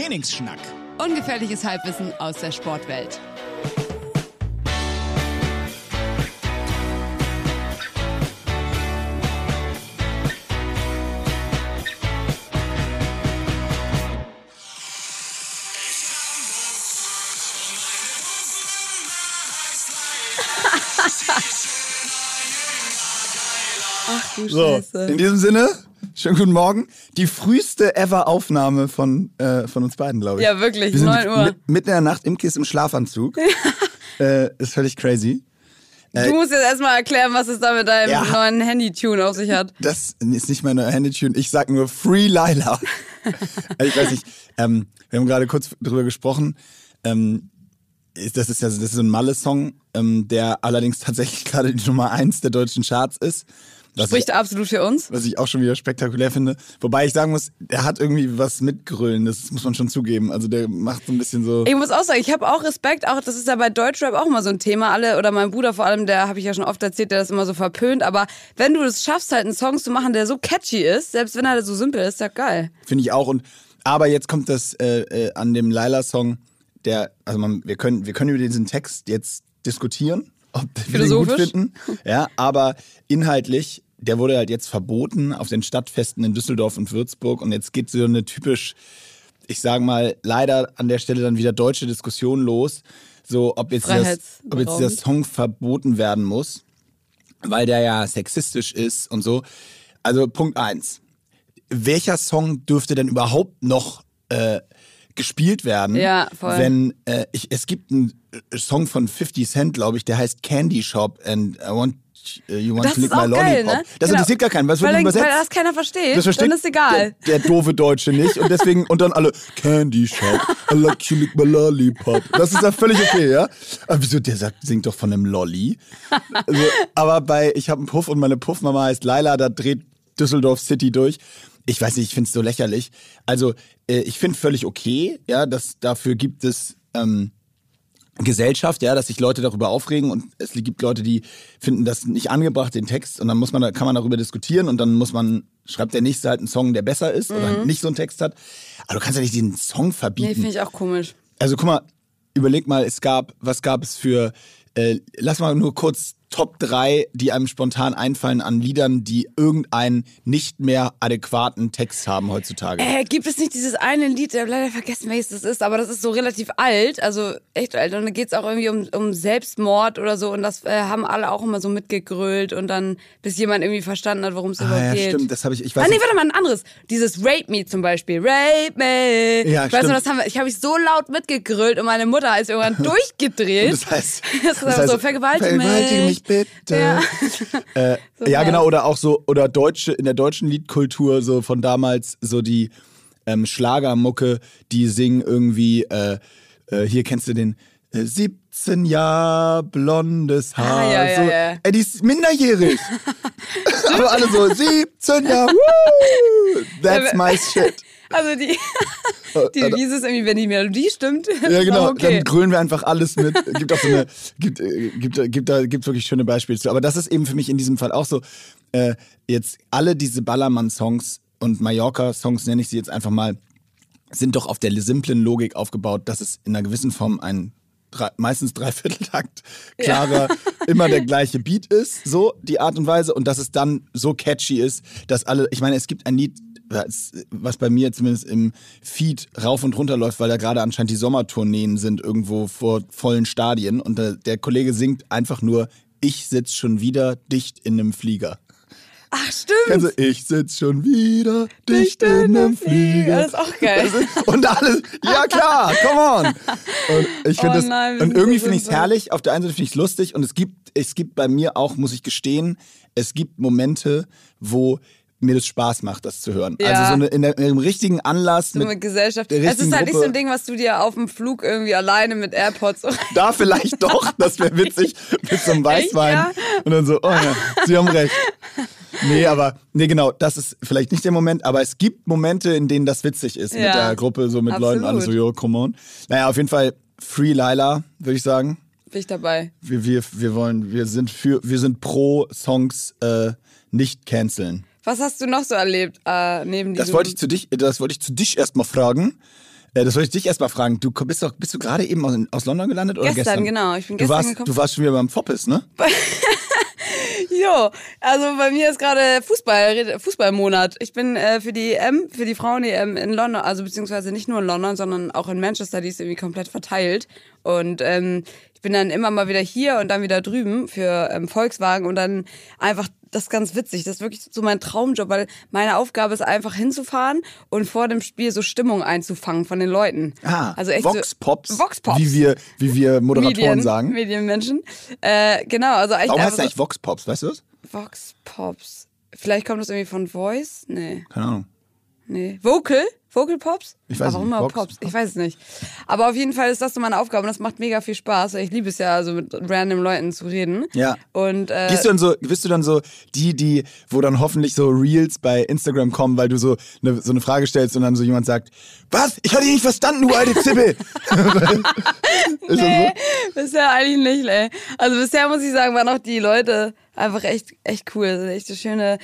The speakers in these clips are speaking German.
Trainingsschnack. Ungefährliches Halbwissen aus der Sportwelt. Ach du So, Scheiße. in diesem Sinne, schönen guten Morgen. Die früheste ever Aufnahme von, äh, von uns beiden, glaube ich. Ja, wirklich, Wir sind 9 Uhr. Mit, mitten in der Nacht im Kiss im Schlafanzug. äh, ist völlig crazy. Du musst jetzt erstmal erklären, was es da mit deinem Ja. neuen Handy-Tune auf sich hat. Das ist nicht meine Handytune. Ich sag nur Free Lila. ich weiß nicht. Ähm, wir haben gerade kurz drüber gesprochen. Ähm, das ist ja das ist so ein Malle-Song, ähm, der allerdings tatsächlich gerade die Nummer eins der deutschen Charts ist. Was ich, Spricht absolut für uns. was ich auch schon wieder spektakulär finde. Wobei ich sagen muss, er hat irgendwie was mit Grölen, das muss man schon zugeben. Also der macht so ein bisschen so. Ich muss auch sagen, ich habe auch Respekt, auch das ist ja bei Deutschrap auch immer so ein Thema. Alle oder mein Bruder vor allem, der habe ich ja schon oft erzählt, der das immer so verpönt. Aber wenn du es schaffst, halt einen Song zu machen, der so catchy ist, selbst wenn er so simpel ist, ist ja geil. Finde ich auch. Und aber jetzt kommt das äh, äh, an dem Laila-Song, der, also man, wir können, wir können über diesen Text jetzt diskutieren, ob wir den gut finden. Ja, aber inhaltlich, der wurde halt jetzt verboten auf den Stadtfesten in Düsseldorf und Würzburg. Und jetzt geht so eine typisch, ich sage mal, leider an der Stelle dann wieder deutsche Diskussion los. So, ob jetzt, das, ob jetzt dieser. Song verboten werden muss, weil der ja sexistisch ist und so. Also Punkt eins welcher Song dürfte denn überhaupt noch äh, gespielt werden? Ja, voll. Wenn äh, ich, es gibt einen äh, Song von 50 Cent, glaube ich, der heißt Candy Shop and I want uh, you want Das to lick my geil, lollipop. ne? Das Genau. interessiert gar keinen. Was wird Weil, denn weil übersetzt? das keiner versteht, das versteht dann ist egal. Der, der doofe Deutsche nicht und deswegen und dann alle Candy Shop, I like you lick my lollipop. Das ist ja völlig okay, ja. Aber wieso der sagt, singt doch von einem Lolli. Also, aber bei ich habe einen Puff und meine Puffmama heißt Laila, da dreht Düsseldorf City durch. Ich weiß nicht, ich finde es so lächerlich. Also äh, ich finde völlig okay, ja, dass dafür gibt es ähm, Gesellschaft, ja, dass sich Leute darüber aufregen und es gibt Leute, die finden das nicht angebracht, den Text, und dann muss man, da kann man darüber diskutieren und dann muss man, schreibt der nächste halt einen Song, der besser ist oder nicht so einen Text hat. Aber du kannst ja nicht diesen Song Nee, verbieten. finde ich auch komisch. also guck mal, überleg mal, es gab, was gab es für, äh, lass mal nur kurz Top 3, die einem spontan einfallen an Liedern, die irgendeinen nicht mehr adäquaten Text haben heutzutage. Äh, gibt es nicht dieses eine Lied, ich habe leider vergessen, welches das ist, aber das ist so relativ alt, also echt alt. Und da geht es auch irgendwie um, um Selbstmord oder so und das äh, haben alle auch immer so mitgegrölt und dann, bis jemand irgendwie verstanden hat, worum es ah, überhaupt ja, geht. stimmt, das habe ich, ich weiß Ah, nee, warte mal, ein anderes. Dieses Rape Me zum Beispiel. Rape Me. Ja, weißt du, stimmt. das haben wir, ich habe ich so laut mitgegrölt und meine Mutter ist irgendwann durchgedreht. Das heißt, Das ist so, vergewaltige mich. Mich bitte. Ja. Äh, So ja, genau, oder auch so, oder deutsche, in der deutschen Liedkultur, so von damals, so die ähm, Schlagermucke, die singen irgendwie, äh, äh, hier kennst du den, äh, 17 Jahre blondes Haar. Ah, ja, ja, so, ja. Ey, die ist minderjährig. Aber alle so, 17 Jahre, that's my shit. Also die, die wie ist es irgendwie, wenn die Melodie stimmt? Ja, genau. Okay. Dann grölen wir einfach alles mit. Gibt auch so eine, gibt, äh, gibt, gibt da gibt wirklich schöne Beispiele zu. Aber das ist eben für mich in diesem Fall auch so. Äh, jetzt alle diese Ballermann-Songs und Mallorca-Songs nenne ich sie jetzt einfach mal, sind doch auf der simplen Logik aufgebaut, dass es in einer gewissen Form ein drei, meistens Dreivierteltakt klarer, immer der gleiche Beat ist, so die Art und Weise und dass es dann so catchy ist, dass alle, ich meine, es gibt ein Lied, was bei mir zumindest im Feed rauf und runter läuft, weil da gerade anscheinend die Sommertourneen sind irgendwo vor vollen Stadien und der, Kollege singt einfach nur, ich sitz schon wieder dicht in einem Flieger. Ach, stimmt. Du, ich sitz schon wieder dicht in einem Flieger. Das ist auch geil. Und alles, ja klar, come on. Und ich finde Oh das, nein, und irgendwie so finde ich es herrlich. Auf der einen Seite finde ich es lustig und es gibt, es gibt bei mir auch, muss ich gestehen, es gibt Momente, wo mir das Spaß macht, das zu hören. Ja. Also so eine, in, der, in einem richtigen Anlass So mit mit Gesellschaft. Es ist halt nicht so ein. Ding, was du dir auf dem Flug irgendwie alleine mit AirPods. Da vielleicht doch, das wäre witzig, mit so einem Weißwein. ja? Und dann so, oh ja, Sie haben recht. Nee, aber, nee, genau, das ist vielleicht nicht der Moment, aber es gibt Momente, in denen das witzig ist mit Ja, der Gruppe, so mit Leuten, alle so, absolut. yo, come on. Naja, auf jeden Fall Free Lila, würde ich sagen. Bin ich dabei. Wir, wir, wir wollen, wir sind für, wir sind pro Songs äh, nicht canceln. Was hast du noch so erlebt äh, neben diesem... Das wollte ich zu dich, das wollte ich zu dich erstmal fragen. Äh, das wollte ich dich erstmal fragen. Du bist doch, bist du gerade eben aus, aus London gelandet oder Gestern, gestern? genau. Ich bin du gestern warst, gekommen. Du warst schon wieder beim Foppes, ne? Jo, also bei mir ist gerade Fußball, Fußballmonat. Ich bin äh, für die EM, für die Frauen-EM in London, also beziehungsweise nicht nur in London, sondern auch in Manchester, die ist irgendwie komplett verteilt. Und ähm, ich bin dann immer mal wieder hier und dann wieder drüben für ähm, Volkswagen und dann einfach, das ist ganz witzig. Das ist wirklich so mein Traumjob, weil meine Aufgabe ist einfach hinzufahren und vor dem Spiel so Stimmung einzufangen von den Leuten. Ah, also echt Vox so, Pops, Vox Pops. Wie wir, wie wir Moderatoren Medien, sagen. Medienmenschen. Äh, genau, also echt Warum heißt es eigentlich Vox Pops, weißt du das? so Vox Pops. Vielleicht kommt das irgendwie von Voice? Nee. Keine Ahnung. Nee. Vocal? Vocal Pops? Ich weiß Aber warum nicht. immer Vox Pops? Ich weiß es nicht. Aber auf jeden Fall ist das so meine Aufgabe und das macht mega viel Spaß. Ich liebe es ja, also mit random Leuten zu reden. Ja. Und äh, Gehst du dann so, bist du dann so die, die, wo dann hoffentlich so Reels bei Instagram kommen, weil du so eine, so eine Frage stellst und dann so jemand sagt, was? Ich hatte dich nicht verstanden, du alte Zippel. Nee, bisher eigentlich nicht, ey. Also bisher muss ich sagen, waren auch die Leute einfach echt, echt cool. Das sind echt so schöne,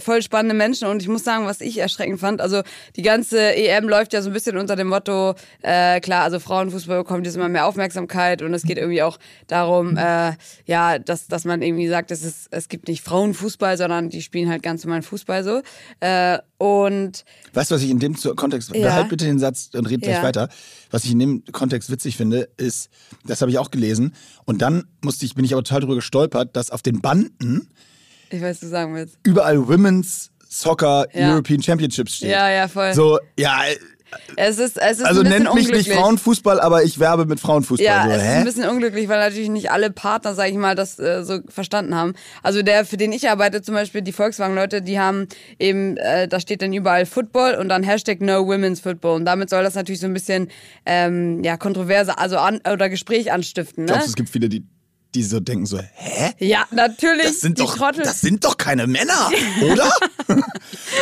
voll spannende Menschen. Und ich muss sagen, was ich erschreckend fand, also die ganze EM läuft ja so ein bisschen unter dem Motto, äh, klar, also Frauenfußball bekommt jetzt immer mehr Aufmerksamkeit und es geht irgendwie auch darum, äh, ja, dass, dass man irgendwie sagt, es, ist, es gibt nicht Frauenfußball, sondern die spielen halt ganz normalen Fußball so. Äh, und Weißt du, was ich in dem Kontext, Ja. behalt bitte den Satz und red gleich Ja. weiter. Was ich in dem Kontext witzig finde, ist, das habe ich auch gelesen und dann musste ich, bin ich aber total drüber gestolpert, dass auf den Banden ich weiß, du sagen willst. überall Women's Soccer Ja. European Championships steht. Ja, ja, voll. So, ja, Es ist, es ist also nennt mich nicht. Frauenfußball, aber ich werbe mit Frauenfußball. Ja, so, es ist hä? ein bisschen unglücklich, weil natürlich nicht alle Partner, sag ich mal, das äh, so verstanden haben. Also der, für den ich arbeite, zum Beispiel die Volkswagen-Leute, die haben eben, äh, da steht dann überall Football und dann Hashtag No Women's Football. Und damit soll das natürlich so ein bisschen ähm, ja kontroverse, also an, oder Gespräch anstiften. Ne? Glaubst du, es gibt viele, die, die so denken so, hä? Ja, natürlich. Das sind, die doch, Trottel. das sind doch keine Männer, oder?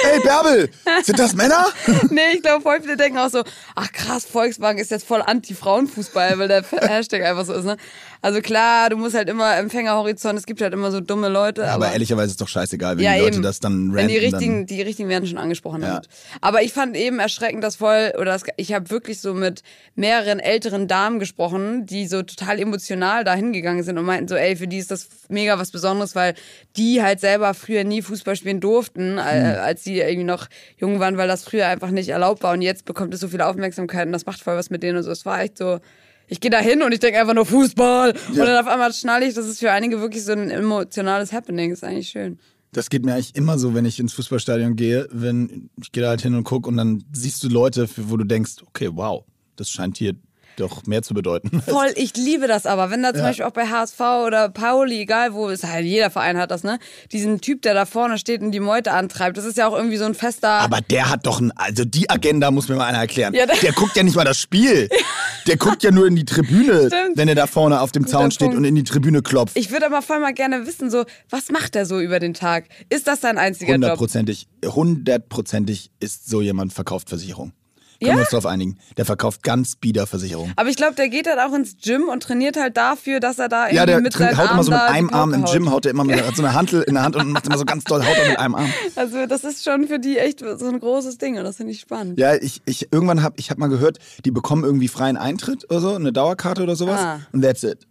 Ey, Bärbel, sind das Männer? nee, ich glaube, voll viele denken auch so, ach krass, Volkswagen ist jetzt voll anti-Frauenfußball, weil der Hashtag einfach so ist, ne? Also klar, du musst halt immer Empfängerhorizont, es gibt halt immer so dumme Leute. Aber aber ehrlicherweise ist doch scheißegal, wenn ja, die Leute eben. das dann Wenn die ranten, richtigen, die richtigen werden schon angesprochen Ja. damit. Aber ich fand eben erschreckend, dass voll, oder das, ich habe wirklich so mit mehreren älteren Damen gesprochen, die so total emotional da hingegangen sind und meinten so, ey, für die ist das mega was Besonderes, weil die halt selber früher nie Fußball spielen durften, äh, Hm. Als sie irgendwie noch jung waren, weil das früher einfach nicht erlaubt war. Und jetzt bekommt es so viel Aufmerksamkeit und das macht voll was mit denen und so. Es war echt so, ich gehe da hin und ich denke einfach nur Fußball. Und dann auf einmal schnalle ich, das ist für einige wirklich so ein emotionales Happening, ist eigentlich schön. Das geht mir eigentlich immer so, wenn ich ins Fußballstadion gehe, wenn ich gehe da halt hin und guck und dann siehst du Leute, wo du denkst, okay, wow, das scheint hier doch mehr zu bedeuten. Voll, ich liebe das aber. Wenn da zum Ja. Beispiel auch bei HSV oder Pauli, egal wo, ist halt jeder Verein hat das, ne? Diesen Typ, der da vorne steht und die Meute antreibt, das ist ja auch irgendwie so ein fester. Aber der hat doch ein, also die Agenda muss mir mal einer erklären. Ja, der- der guckt ja nicht mal das Spiel. Der guckt ja nur in die Tribüne, Stimmt. wenn er da vorne auf dem Guter Zaun steht Punkt. und in die Tribüne klopft. ich würde aber voll mal gerne wissen, so, was macht er so über den Tag? Ist das sein einziger Job? Hundertprozentig, hundertprozentig ist so jemand verkauft Versicherung. Können Ja? wir uns darauf einigen. Der verkauft ganz bieder Versicherung. Aber ich glaube, der geht halt auch ins Gym und trainiert halt dafür, dass er da irgendwie Ja, der mit trainiert- seinen haut Arm immer so mit einem Arm im Gym, haut. er immer mit so eine Hantel in der Hand und macht immer so ganz doll, haut er mit einem Arm. Also das ist schon für die echt so ein großes Ding und das finde ich spannend. Ja, ich, ich irgendwann habe ich hab mal gehört, die bekommen irgendwie freien Eintritt oder so, eine Dauerkarte oder sowas. Ah. Und that's it.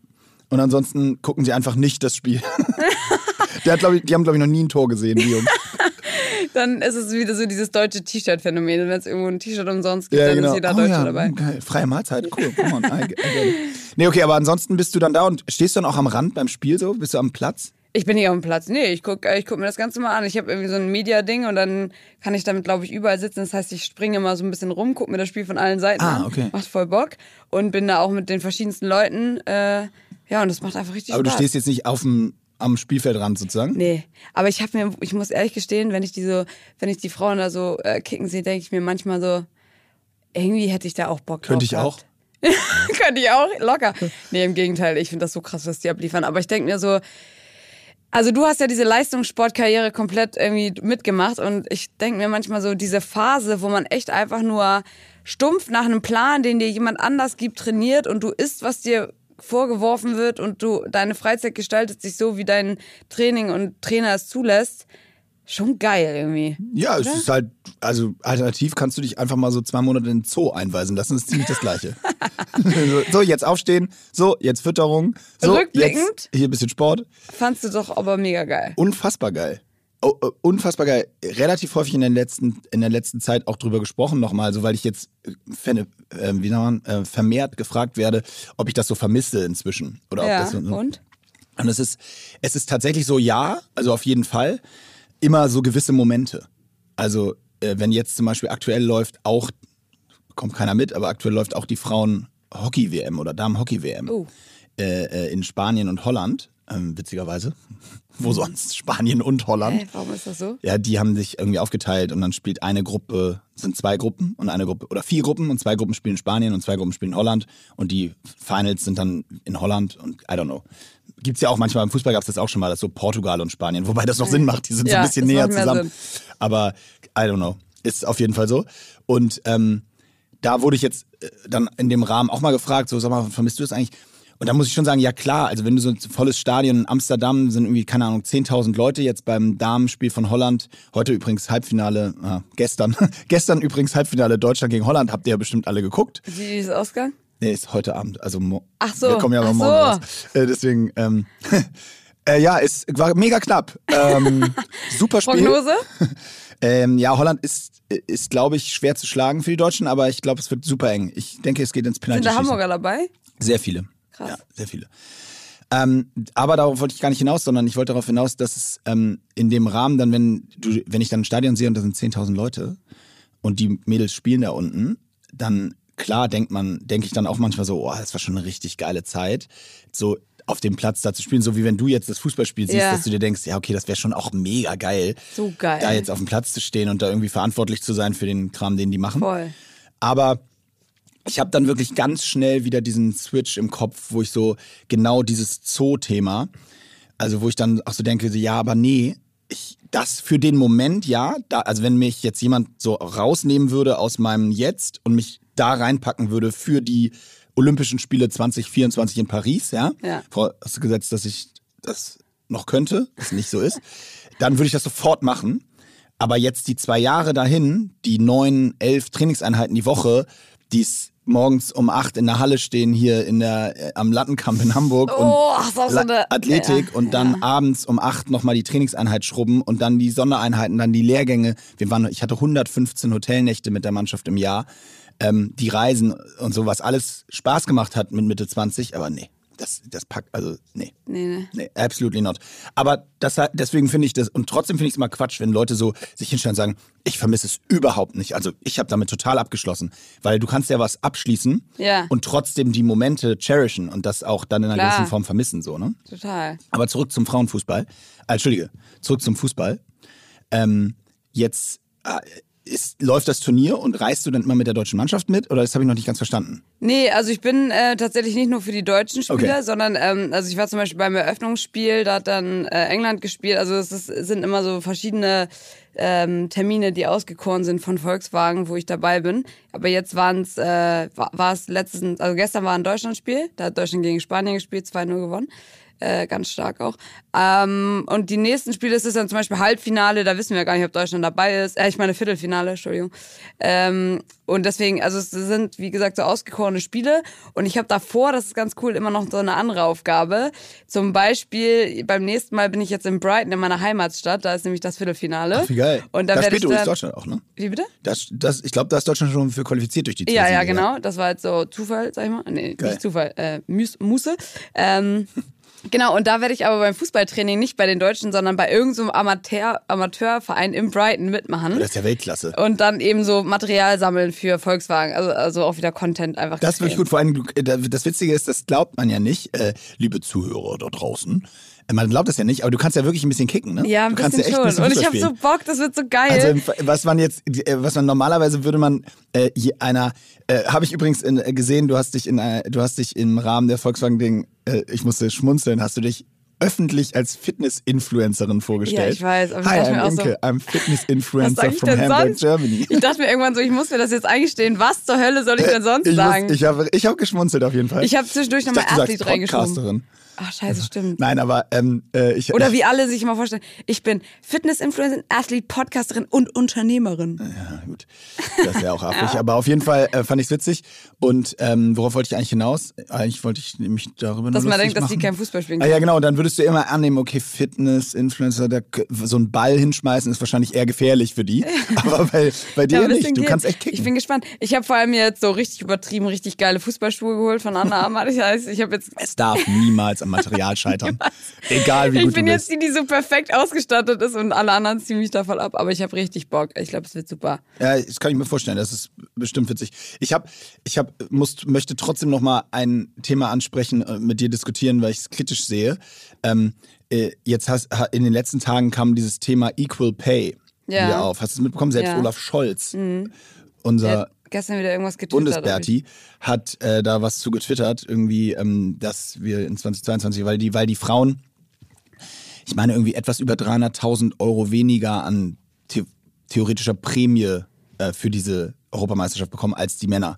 Und ansonsten gucken sie einfach nicht das Spiel. Der hat, glaub ich, die haben, glaube ich, noch nie ein Tor gesehen, die Jungs. Dann ist es wieder so dieses deutsche T-Shirt-Phänomen. Wenn es irgendwo ein T-Shirt umsonst gibt, Ja, dann genau. ist jeder oh, Deutsche ja, dabei. Geil. Freie Mahlzeit, cool. Come on. I, I nee, okay, aber ansonsten bist du dann da und stehst du dann auch am Rand beim Spiel so? Bist du am Platz? Ich bin nicht auf dem Platz. Nee, ich guck, äh, ich guck mir das Ganze mal an. Ich habe irgendwie so ein Media-Ding und dann kann ich damit, glaube ich, überall sitzen. Das heißt, ich springe immer so ein bisschen rum, gucke mir das Spiel von allen Seiten Ah, an. okay. Macht voll Bock. Und bin da auch mit den verschiedensten Leuten. Äh, ja, und das macht einfach richtig Aber du Spaß. stehst jetzt nicht auf dem, am Spielfeldrand sozusagen? Nee, aber ich habe mir, ich muss ehrlich gestehen, wenn ich die so, wenn ich die Frauen da so äh, kicken sehe, denke ich mir manchmal so, irgendwie hätte ich da auch Bock drauf. Könnte ich auch. Könnte ich auch, locker. Nee, im Gegenteil, ich finde das so krass, was die abliefern. Aber ich denke mir so, also du hast ja diese Leistungssportkarriere komplett irgendwie mitgemacht und ich denke mir manchmal so, diese Phase, wo man echt einfach nur stumpf nach einem Plan, den dir jemand anders gibt, trainiert und du isst, was dir vorgeworfen wird und du deine Freizeit gestaltet sich so, wie dein Training und Trainer es zulässt. Schon geil irgendwie. Ja, es ist halt, also alternativ kannst du dich einfach mal so zwei Monate in den Zoo einweisen lassen. Das ist ziemlich das Gleiche. so, jetzt aufstehen. So, jetzt Fütterung. So, Rückblickend? Jetzt hier ein bisschen Sport. Fandst du doch aber mega geil. Unfassbar geil. Unfassbar geil. Relativ häufig in der letzten, in der letzten Zeit auch drüber gesprochen nochmal, so weil ich jetzt fände, äh, wie nennt man, äh, vermehrt gefragt werde, ob ich das so vermisse inzwischen. Oder ja, ob das so, und? Und es ist, es ist tatsächlich so, ja, also auf jeden Fall, immer so gewisse Momente. Also, äh, wenn jetzt zum Beispiel aktuell läuft auch, kommt keiner mit, aber aktuell läuft auch die Frauen-Hockey-WM oder Damen-Hockey-WM Oh. äh, äh, in Spanien und Holland, ähm, witzigerweise. Wo sonst? Spanien und Holland. Hä, warum ist das so? Ja, die haben sich irgendwie aufgeteilt und dann spielt eine Gruppe, sind zwei Gruppen und eine Gruppe, oder vier Gruppen und zwei Gruppen spielen in Spanien und zwei Gruppen spielen in Holland und die Finals sind dann in Holland und I don't know. Gibt's ja auch manchmal, im Fußball gab's das auch schon mal, das so Portugal und Spanien, wobei das noch Sinn macht, die sind so Ja, ein bisschen näher zusammen. Aber I don't know, ist auf jeden Fall so. Und ähm, da wurde ich jetzt äh, dann in dem Rahmen auch mal gefragt, so sag mal, vermisst du das eigentlich? Und da muss ich schon sagen, ja klar, also wenn du so ein volles Stadion in Amsterdam sind irgendwie, keine Ahnung, 10.000 Leute jetzt beim Damenspiel von Holland. Heute übrigens Halbfinale, ah, gestern, gestern übrigens Halbfinale Deutschland gegen Holland, habt ihr ja bestimmt alle geguckt. Wie ist Ausgang? Nee, ist heute Abend, also Ach so, Wir kommen ja aber ach morgen so. raus. Äh, deswegen, ähm, äh, ja, es war mega knapp. Ähm, super Spiel. Prognose? Ähm, ja, Holland ist, ist glaube ich, schwer zu schlagen für die Deutschen, aber ich glaube, es wird super eng. Ich denke, es geht ins Penalty. Sind da Hamburger dabei? Sehr viele. Krass. Ja, sehr viele. Ähm, aber darauf wollte ich gar nicht hinaus, sondern ich wollte darauf hinaus, dass es ähm, in dem Rahmen dann, wenn du, wenn ich dann ein Stadion sehe und da sind 10.000 Leute und die Mädels spielen da unten, dann klar denkt man, denke ich dann auch manchmal so, oh, das war schon eine richtig geile Zeit, so auf dem Platz da zu spielen, so wie wenn du jetzt das Fußballspiel siehst, Ja. dass du dir denkst, ja okay, das wäre schon auch mega geil, So geil. da jetzt auf dem Platz zu stehen und da irgendwie verantwortlich zu sein für den Kram, den die machen. Voll. Aber ich habe dann wirklich ganz schnell wieder diesen Switch im Kopf, wo ich so genau dieses Zoo-Thema, also wo ich dann auch so denke, so, ja, aber nee, ich, das für den Moment, ja, da, also wenn mich jetzt jemand so rausnehmen würde aus meinem Jetzt und mich da reinpacken würde für die Olympischen Spiele 2024 in Paris, ja, Ja. vorausgesetzt, dass ich das noch könnte, was nicht so ist, dann würde ich das sofort machen. Aber jetzt die zwei Jahre dahin, die neun, elf Trainingseinheiten die Woche, die es morgens um acht in der Halle stehen, hier in der, äh, am Lattenkamp in Hamburg Oh, und so eine- Athletik ja, und dann ja. abends um acht nochmal die Trainingseinheit schrubben und dann die Sondereinheiten, dann die Lehrgänge. Wir waren, ich hatte 115 Hotelnächte mit der Mannschaft im Jahr. Ähm, die Reisen und so, was alles Spaß gemacht hat mit Mitte 20, aber nee, das, das packt, also nee. Nee, nee. Nee, absolutely not. Aber das, deswegen finde ich das, und trotzdem finde ich es immer Quatsch, wenn Leute so sich hinstellen und sagen, ich vermisse es überhaupt nicht. Also ich habe damit total abgeschlossen. Weil du kannst ja was abschließen Ja. und trotzdem die Momente cherishen und das auch dann in einer Klar. gewissen Form vermissen. So, ne? Total. Aber zurück zum Frauenfußball. Äh, Entschuldige, zurück zum Fußball. Ähm, jetzt äh, ist, läuft das Turnier und reist du dann immer mit der deutschen Mannschaft mit? Oder das habe ich noch nicht ganz verstanden. Nee, also ich bin äh, tatsächlich nicht nur für die deutschen Spieler, Okay. sondern ähm, also ich war zum Beispiel beim Eröffnungsspiel, da hat dann äh, England gespielt. Also es ist, sind immer so verschiedene ähm, Termine, die ausgekoren sind von Volkswagen, wo ich dabei bin. Aber jetzt waren es, äh, war es letztens, also gestern war ein Deutschlandspiel, da hat Deutschland gegen Spanien gespielt, 2-0 gewonnen. Äh, ganz stark auch. Ähm, und die nächsten Spiele ist es dann zum Beispiel Halbfinale, da wissen wir gar nicht, ob Deutschland dabei ist. Äh, ich meine Viertelfinale, Entschuldigung. Ähm, und deswegen, also es sind, wie gesagt, so ausgekorene Spiele. Und ich habe davor, das ist ganz cool, immer noch so eine andere Aufgabe. Zum Beispiel, beim nächsten Mal bin ich jetzt in Brighton, in meiner Heimatstadt, da ist nämlich das Viertelfinale. Ach, wie geil. Und da da spielt übrigens Deutschland auch, ne? Wie bitte? Das, das, ich glaube, da ist Deutschland schon für qualifiziert durch die Ja, ja, Zielsiege. genau. Das war jetzt so Zufall, sag ich mal. Nee, Geil. nicht Zufall, äh, Muße. Ähm, genau, und da werde ich aber beim Fußballtraining nicht bei den Deutschen, sondern bei irgendeinem Amateur, Amateurverein in Brighton mitmachen. Das ist ja Weltklasse. Und dann eben so Material sammeln für Volkswagen. Also, also auch wieder Content einfach. Das ist wirklich gut. Vor allem, äh, das Witzige ist, das glaubt man ja nicht, äh, liebe Zuhörer da draußen. Äh, Man glaubt das ja nicht, aber du kannst ja wirklich ein bisschen kicken, ne? Ja, ein du bisschen ja ein schon. bisschen Und ich habe so. Bock, das wird so geil. Also im- was man jetzt, äh, was man normalerweise würde man äh, einer, äh, habe ich übrigens in, äh, gesehen, du hast dich in, äh, du hast dich im Rahmen der Volkswagen-Ding, äh, ich musste schmunzeln, hast du dich öffentlich als Fitness-Influencerin vorgestellt. Ja, ich weiß, aber ich Hi, dachte I'm auch so, Imke, I'm Fitness-Influencer ich from Hamburg, sonst? Germany. Ich dachte mir irgendwann so, ich muss mir das jetzt eingestehen. Was zur Hölle soll ich denn sonst ich sagen? Muss, ich habe ich hab geschmunzelt auf jeden Fall. Ich habe zwischendurch Ich nochmal sagst reingeschoben. Ach, scheiße, stimmt. Nein, aber ähm, äh, ich. Oder wie alle sich immer vorstellen, ich bin Fitness-Influencerin, Athlete, Podcasterin und Unternehmerin. Ja, gut. Das ist ja auch affig. Aber auf jeden Fall äh, fand ich es witzig. Und ähm, worauf wollte ich eigentlich hinaus? Eigentlich wollte ich mich darüber Dass man denkt, dass die machen. kein Fußball spielen Ah, können. ja, genau. Und dann würdest du immer annehmen, okay, Fitness, Influencer, da, so einen Ball hinschmeißen ist wahrscheinlich eher gefährlich für die. Aber bei, bei dir Ja, nicht. Du geht. kannst echt kicken. Ich bin gespannt. Ich habe vor allem jetzt so richtig übertrieben, richtig geile Fußballschuhe geholt von Anna Amat. Ich heißt, ich habe jetzt es darf niemals am Material scheitern. Egal wie ich gut bin du jetzt bist. die, die so perfekt ausgestattet ist und alle anderen ziehen mich da voll ab. Aber ich habe richtig Bock. Ich glaube, es wird super. Ja, das kann ich mir vorstellen. Das ist bestimmt witzig. Ich habe, ich habe, muss, möchte trotzdem noch mal ein Thema ansprechen, äh, mit dir diskutieren, weil ich es kritisch sehe. Ähm, äh, jetzt hast, ha- in den letzten Tagen kam dieses Thema Equal Pay Ja. wieder auf. Hast du es mitbekommen? Selbst Ja. Mhm. Olaf Scholz, Er unser gestern wieder irgendwas getwittert. Bundesberti, hat äh, da was zu getwittert, irgendwie, ähm, dass wir in 2022, weil die, weil die Frauen, ich meine irgendwie etwas über 300.000 Euro weniger an the theoretischer Prämie äh, für diese Europameisterschaft bekommen als die Männer.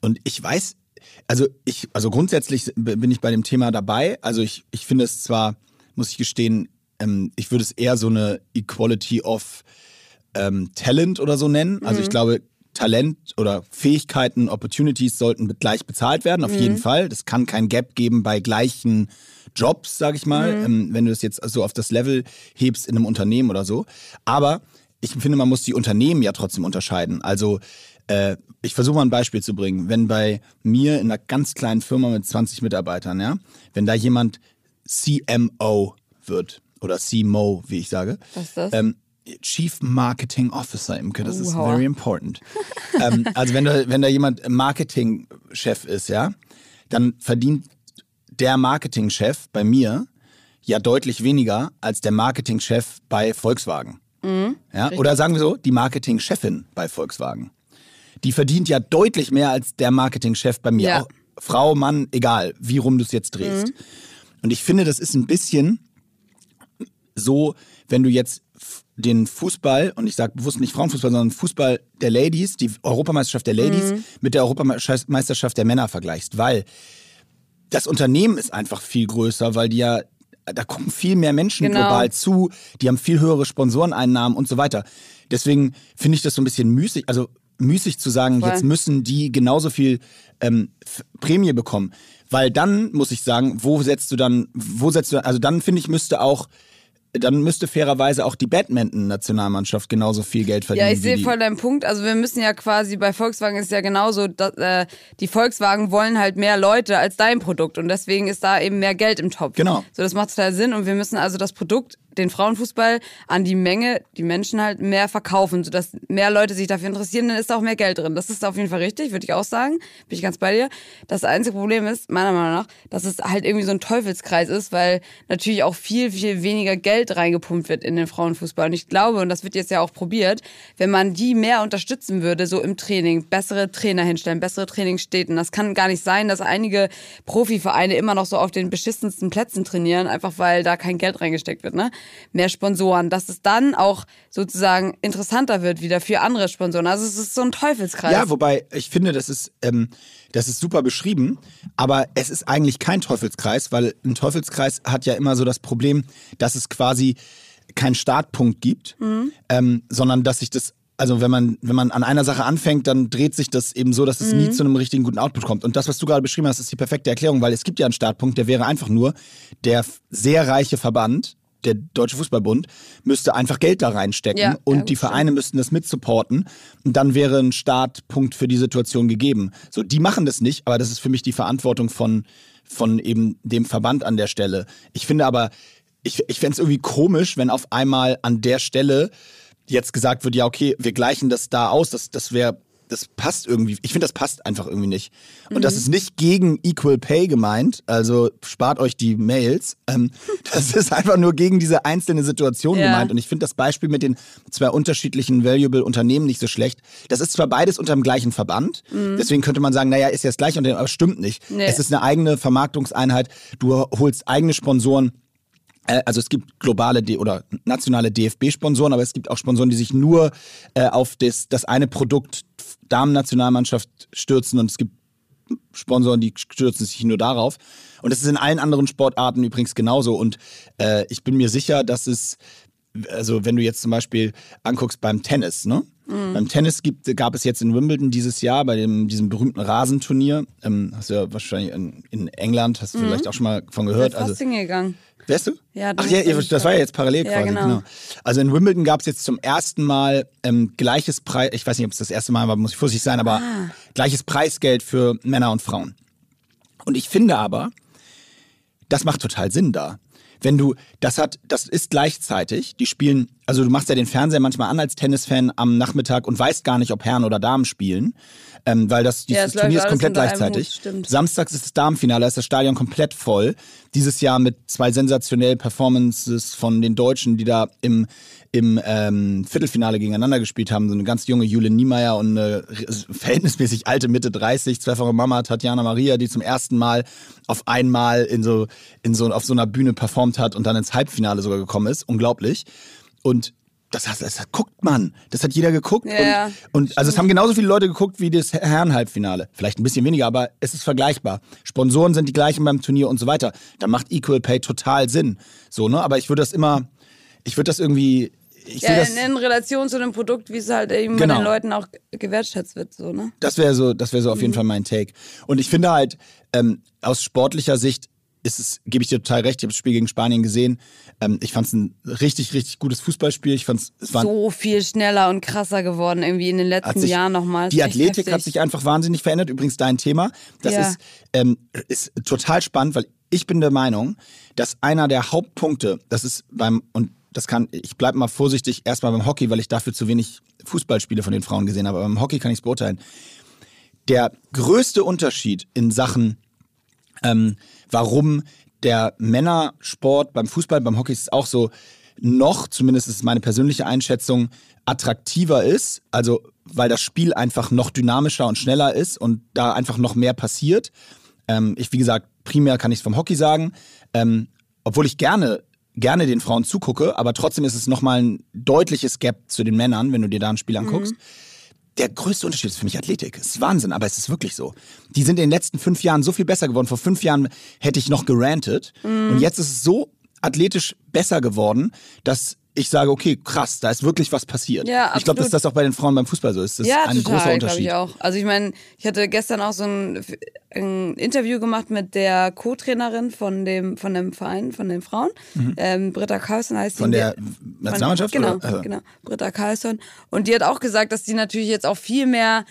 Und ich weiß, also ich, also grundsätzlich bin ich bei dem Thema dabei. Also ich, ich finde es zwar, muss ich gestehen, ähm, ich würde es eher so eine Equality of ähm, Talent oder so nennen. Also ich glaube, Talent oder Fähigkeiten, Opportunities sollten gleich bezahlt werden, auf jeden Fall. Das kann kein Gap geben bei gleichen Jobs, sage ich mal, ähm, wenn du das jetzt so auf das Level hebst in einem Unternehmen oder so. Aber ich finde, man muss die Unternehmen ja trotzdem unterscheiden. Also äh, ich versuche mal ein Beispiel zu bringen. Wenn bei mir in einer ganz kleinen Firma mit 20 Mitarbeitern, ja, wenn da jemand CMO wird oder CMO, wie ich sage, Was ist das? ähm, Chief Marketing Officer, Imke, das Uh, ist very important. ähm, also wenn da, wenn da jemand Marketingchef ist, ja, dann verdient der Marketingchef bei mir ja deutlich weniger als der Marketingchef bei Volkswagen. Mhm. ja? Oder sagen wir so, die Marketingchefin bei Volkswagen. Die verdient ja deutlich mehr als der Marketingchef bei mir. Ja. Auch Frau, Mann, egal, wie rum du es jetzt drehst. Mhm. Und ich finde, das ist ein bisschen so, wenn du jetzt den Fußball, und ich sage bewusst nicht Frauenfußball, sondern Fußball der Ladies, die Europameisterschaft der Ladies, Mhm. mit der Europameisterschaft der Männer vergleichst. Weil das Unternehmen ist einfach viel größer, weil die ja, da gucken viel mehr Menschen Genau. global zu, die haben viel höhere Sponsoreneinnahmen und so weiter. Deswegen finde ich das so ein bisschen müßig, also müßig zu sagen, Voll. jetzt müssen die genauso viel ähm, Prämie bekommen. Weil dann muss ich sagen, wo setzt du dann, wo setzt du, also dann finde ich, müsste auch, dann müsste fairerweise auch die Badminton-Nationalmannschaft genauso viel Geld verdienen. Ja, ich sehe voll deinen Punkt. Also wir müssen ja quasi, bei Volkswagen ist ja genauso, dass, äh, die Volkswagen wollen halt mehr Leute als dein Produkt und deswegen ist da eben mehr Geld im Topf. Genau. So, das macht total Sinn und wir müssen also das Produkt, den Frauenfußball, an die Menge, die Menschen halt mehr verkaufen, sodass mehr Leute sich dafür interessieren, dann ist da auch mehr Geld drin. Das ist auf jeden Fall richtig, würde ich auch sagen. Bin ich ganz bei dir. Das einzige Problem ist, meiner Meinung nach, dass es halt irgendwie so ein Teufelskreis ist, weil natürlich auch viel, viel weniger Geld reingepumpt wird in den Frauenfußball. Und ich glaube, und das wird jetzt ja auch probiert, wenn man die mehr unterstützen würde, so im Training, bessere Trainer hinstellen, bessere Trainingsstätten. Das kann gar nicht sein, dass einige Profivereine immer noch so auf den beschissensten Plätzen trainieren, einfach weil da kein Geld reingesteckt wird. Ne? Mehr Sponsoren, dass es dann auch sozusagen interessanter wird wieder für andere Sponsoren. Also es ist so ein Teufelskreis. Ja, wobei ich finde, das ist, ähm, das ist super beschrieben, aber es ist eigentlich kein Teufelskreis, weil ein Teufelskreis hat ja immer so das Problem, dass es quasi keinen Startpunkt gibt, ähm, sondern dass sich das also wenn man, wenn man an einer Sache anfängt, dann dreht sich das eben so, dass es nie zu einem richtigen guten Output kommt. Und das, was du gerade beschrieben hast, ist die perfekte Erklärung, weil es gibt ja einen Startpunkt, der wäre einfach nur, der sehr reiche Verband, der Deutsche Fußballbund, müsste einfach Geld da reinstecken Ja, und ja, die Vereine müssten das mitsupporten und dann wäre ein Startpunkt für die Situation gegeben. So, die machen das nicht, aber das ist für mich die Verantwortung von, von eben dem Verband an der Stelle. Ich finde aber, ich, ich fände es irgendwie komisch, wenn auf einmal an der Stelle jetzt gesagt wird, ja, okay, wir gleichen das da aus, das, das wäre, das passt irgendwie. Ich finde, das passt einfach irgendwie nicht. Und das ist nicht gegen Equal Pay gemeint, also spart euch die Mails. Ähm, das ist einfach nur gegen diese einzelne Situation Ja. gemeint. Und ich finde das Beispiel mit den zwei unterschiedlichen Valuable Unternehmen nicht so schlecht. Das ist zwar beides unter dem gleichen Verband, deswegen könnte man sagen, naja, ist ja das gleiche Unternehmen, aber stimmt nicht. Nee. Es ist eine eigene Vermarktungseinheit. Du holst eigene Sponsoren. Äh, Also es gibt globale oder nationale DFB-Sponsoren, aber es gibt auch Sponsoren, die sich nur äh, auf das, das eine Produkt Damen-Nationalmannschaft stürzen und es gibt Sponsoren, die stürzen sich nur darauf. Und das ist in allen anderen Sportarten übrigens genauso. Und äh, ich bin mir sicher, dass es, also wenn du jetzt zum Beispiel anguckst beim Tennis, ne? Mhm. Beim Tennis gibt, gab es jetzt in Wimbledon dieses Jahr bei dem, diesem berühmten Rasenturnier, ähm, hast du ja wahrscheinlich in, in England, hast du mhm. vielleicht auch schon mal von gehört. Ich bin also, hingegangen. Wärst du? Ja, Ach ja, das war ja jetzt parallel ja, quasi. Genau. genau. Also in Wimbledon gab es jetzt zum ersten Mal ähm, gleiches Preis, ich weiß nicht, ob es das erste Mal war, muss ich vorsichtig sein, aber ah. gleiches Preisgeld für Männer und Frauen. Und ich finde aber, das macht total Sinn da wenn du, das hat, das ist gleichzeitig, die spielen, also du machst ja den Fernseher manchmal an als Tennisfan am Nachmittag und weißt gar nicht, ob Herren oder Damen spielen, ähm, weil das, dieses ja, Turnier ist komplett gleichzeitig. Hut, Samstags ist das Damenfinale, da ist das Stadion komplett voll. Dieses Jahr mit zwei sensationellen Performances von den Deutschen, die da im, im ähm, Viertelfinale gegeneinander gespielt haben. So eine ganz junge Jule Niemeyer und eine verhältnismäßig alte Mitte 30, zweifache Mama Tatjana Maria, die zum ersten Mal auf einmal in so, in so, auf so einer Bühne performt hat und dann ins Halbfinale sogar gekommen ist. Unglaublich. Und das, das, das guckt man. Das hat jeder geguckt. Ja, und, und also es haben genauso viele Leute geguckt wie das Herrenhalbfinale. Vielleicht ein bisschen weniger, aber es ist vergleichbar. Sponsoren sind die gleichen beim Turnier und so weiter. Da macht Equal Pay total Sinn. So, ne? Aber ich würde das immer, ich würde das irgendwie ich ja, das, in Relation zu dem Produkt, wie es halt eben genau. den Leuten auch gewertschätzt wird. So, ne? Das wäre so, das wäre so auf jeden mhm. Fall mein Take. Und ich finde halt, ähm, aus sportlicher Sicht ist es, gebe ich dir total recht, ich habe das Spiel gegen Spanien gesehen. Ähm, ich fand es ein richtig, richtig gutes Fußballspiel. Ich fand's, es war so viel schneller und krasser geworden, irgendwie in den letzten sich, Jahren nochmal. Die Athletik heftig. hat sich einfach wahnsinnig verändert. Übrigens dein Thema. Das ja. ist, ähm, ist total spannend, weil ich bin der Meinung, dass einer der Hauptpunkte, das ist beim, und das kann, ich bleibe mal vorsichtig erstmal beim Hockey, weil ich dafür zu wenig Fußballspiele von den Frauen gesehen habe. Aber beim Hockey kann ich es beurteilen. Der größte Unterschied in Sachen, ähm, warum der Männersport beim Fußball, beim Hockey ist es auch so, noch, zumindest ist meine persönliche Einschätzung, attraktiver ist. Also, weil das Spiel einfach noch dynamischer und schneller ist und da einfach noch mehr passiert. Ähm, ich, wie gesagt, primär kann ich es vom Hockey sagen. Ähm, obwohl ich gerne gerne den Frauen zugucke, aber trotzdem ist es nochmal ein deutliches Gap zu den Männern, wenn du dir da ein Spiel anguckst. Mhm. Der größte Unterschied ist für mich Athletik. Es ist Wahnsinn, aber es ist wirklich so. Die sind in den letzten fünf Jahren so viel besser geworden. Vor fünf Jahren hätte ich noch gerantet. Mhm. Und jetzt ist es so athletisch besser geworden, dass ich sage, okay, krass, da ist wirklich was passiert. Ja, ich glaube, dass das auch bei den Frauen beim Fußball so ist. Das ja, ist ein total, großer Unterschied. Ich auch. Also ich meine, ich hatte gestern auch so ein, ein Interview gemacht mit der Co-Trainerin von dem, von dem Verein, von den Frauen. Mhm. Ähm, Britta Carlson heißt Von die, der Nationalmannschaft? Genau? Also. genau. Britta Carlson. Und die hat auch gesagt, dass die natürlich jetzt auch viel mehr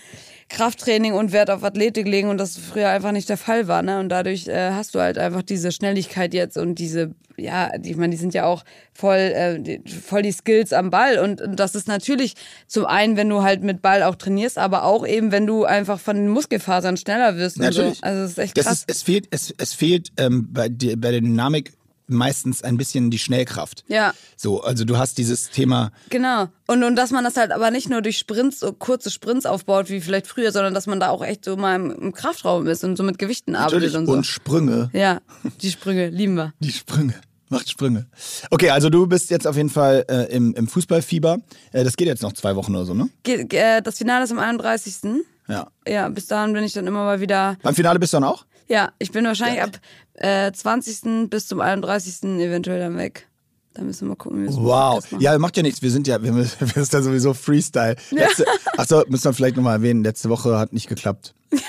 Krafttraining und Wert auf Athletik legen und das früher einfach nicht der Fall war. Ne? Und dadurch äh, hast du halt einfach diese Schnelligkeit jetzt und diese, ja, ich meine, die sind ja auch voll, äh, die, voll die Skills am Ball. Und, und das ist natürlich zum einen, wenn du halt mit Ball auch trainierst, aber auch eben, wenn du einfach von den Muskelfasern schneller wirst. Natürlich. So. Also es ist echt krass. Das ist, es fehlt, es, es fehlt ähm, bei, die, bei der Dynamik meistens ein bisschen die Schnellkraft. Ja. So, also du hast dieses Thema. Genau. Und, und dass man das halt aber nicht nur durch Sprints, so kurze Sprints aufbaut, wie vielleicht früher, sondern dass man da auch echt so mal im, im Kraftraum ist und so mit Gewichten arbeitet und so. Und Sprünge. Ja, die Sprünge, lieben wir. Die Sprünge. Macht Sprünge. Okay, also du bist jetzt auf jeden Fall äh, im, im Fußballfieber. Äh, das geht jetzt noch zwei Wochen oder so, ne? Ge äh, das Finale ist am 31. Ja. Ja, bis dahin bin ich dann immer mal wieder. Beim Finale bist du dann auch? Ja, ich bin wahrscheinlich ja. ab äh, 20. bis zum 31. eventuell dann weg. Da müssen wir mal gucken, wie wir Wow. Ja, macht ja nichts. Wir sind ja, wir, wir sind ja sowieso Freestyle. Letzte, ja. Achso, müssen wir vielleicht nochmal erwähnen. Letzte Woche hat nicht geklappt.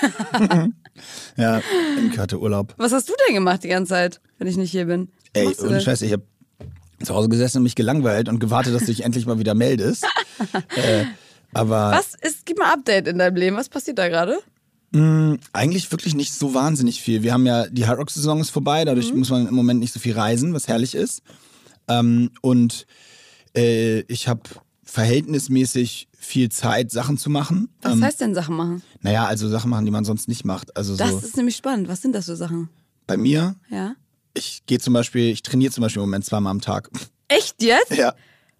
ja, Imke hatte Urlaub. Was hast du denn gemacht die ganze Zeit, wenn ich nicht hier bin? Ey, ohne Scheiß, ich habe zu Hause gesessen und mich gelangweilt und gewartet, dass du dich endlich mal wieder meldest. äh, aber. Was ist, gib mal Update in deinem Leben. Was passiert da gerade? Mm, eigentlich wirklich nicht so wahnsinnig viel. Wir haben ja, die Hard Rock Saison ist vorbei, dadurch mhm. muss man im Moment nicht so viel reisen, was herrlich ist. Ähm, und äh, ich habe verhältnismäßig viel Zeit, Sachen zu machen. Was ähm, heißt denn Sachen machen? Naja, also Sachen machen, die man sonst nicht macht. Also das so, ist nämlich spannend. Was sind das für Sachen? Bei mir? Ja. Ich gehe zum Beispiel, ich trainiere zum Beispiel im Moment zweimal am Tag. Echt jetzt? Ja.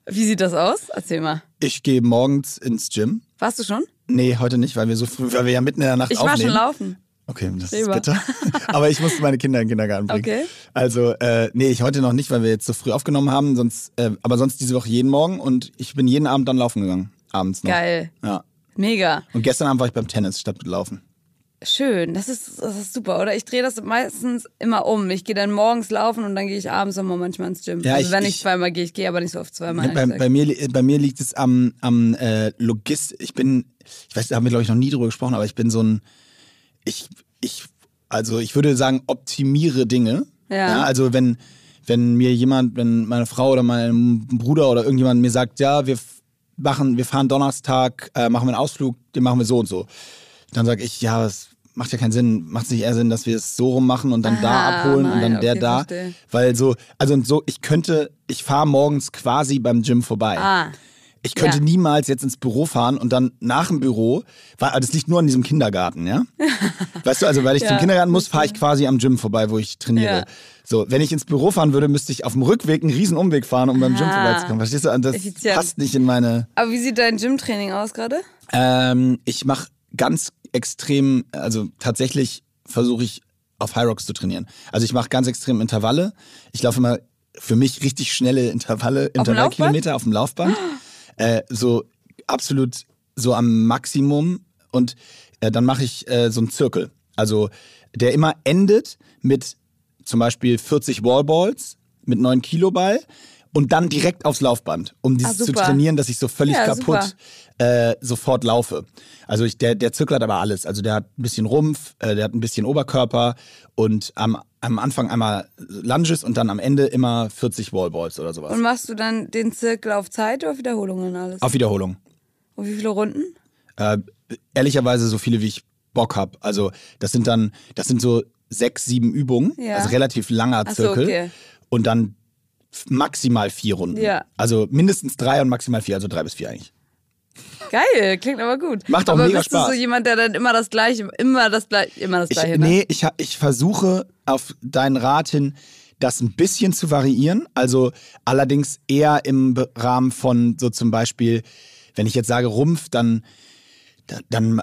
Wie sieht das aus? Erzähl mal. Ich gehe morgens ins Gym. Warst du schon? Nee, heute nicht, weil wir so früh, weil wir ja mitten in der Nacht ich aufnehmen. Ich war schon laufen. Okay, das Lieber. ist bitter. Aber ich musste meine Kinder in den Kindergarten bringen. Okay. Also, äh, nee, ich heute noch nicht, weil wir jetzt so früh aufgenommen haben. Sonst, äh, aber sonst diese Woche jeden Morgen und ich bin jeden Abend dann laufen gegangen. Abends noch. Geil. Ja. Mega. Und gestern Abend war ich beim Tennis statt mit Laufen. Schön, das ist, das ist super, oder? Ich drehe das meistens immer um. Ich gehe dann morgens laufen und dann gehe ich abends immer manchmal ins Gym. Ja, also ich- wenn ich, ich- zweimal gehe, ich gehe aber nicht so oft zweimal. bei, bei, mir, bei mir liegt es am, am äh, Logist. Ich bin, ich weiß, da haben wir glaube ich noch nie drüber gesprochen, aber ich bin so ein, ich, ich, also ich würde sagen, optimiere Dinge. Ja. also wenn, wenn mir jemand, wenn meine Frau oder mein Bruder oder irgendjemand mir sagt, ja, wir machen, wir fahren Donnerstag, äh, machen wir einen Ausflug, den machen wir so und so. Dann sage ich, ja, es macht ja keinen Sinn. Macht es nicht eher Sinn, dass wir es so rum machen und dann da Aha, abholen und nein, dann der okay, da. verstehe. Weil so, also und so, ich könnte, ich fahre morgens quasi beim Gym vorbei. Ah. Ich könnte Ja. niemals jetzt ins Büro fahren und dann nach dem Büro, weil das liegt nur an diesem Kindergarten, ja? Weißt du, also weil ich Ja, zum Kindergarten muss, fahre ich quasi am Gym vorbei, wo ich trainiere. Ja. So, wenn ich ins Büro fahren würde, müsste ich auf dem Rückweg einen riesen Umweg fahren, um beim Gym vorbeizukommen. Verstehst du? Und das Effizient. passt nicht in meine. Aber wie sieht dein Gym-Training aus gerade? Ähm, ich mache ganz extrem, also tatsächlich versuche ich auf High Rocks zu trainieren. Also ich mache ganz extrem Intervalle. Ich laufe immer für mich richtig schnelle Intervalle, Intervallkilometer auf dem Laufband. Äh, so absolut so am Maximum. Und äh, dann mache ich äh, so einen Zirkel. Also der immer endet mit zum Beispiel 40 Wallballs mit 9 Kilo Ball und dann direkt aufs Laufband, um dieses zu super. trainieren, dass ich so völlig Ja, kaputt super. Äh, sofort laufe. Also ich, der, der Zirkel hat aber alles. Also der hat ein bisschen Rumpf, äh, der hat ein bisschen Oberkörper und am, am Anfang einmal Lunges und dann am Ende immer 40 Wallballs oder sowas. Und machst du dann den Zirkel auf Zeit oder Wiederholungen alles? Auf Wiederholung. Und wie viele Runden? Äh, ehrlicherweise so viele, wie ich Bock habe. Also das sind dann, das sind so sechs, sieben Übungen, Ja. also relativ langer Ach so, Zirkel. okay. Und dann maximal vier Runden. Ja. Also mindestens drei und maximal vier, also drei bis vier eigentlich. Geil, klingt aber gut. Macht auch aber mega bist du so Spaß. jemand, der dann immer das Gleiche, immer das Gleiche, immer das Ich, Gleiche macht? nee, ich, ich versuche auf deinen Rat hin, das ein bisschen zu variieren. Also allerdings eher im Rahmen von so zum Beispiel, wenn ich jetzt sage Rumpf, dann, da- dann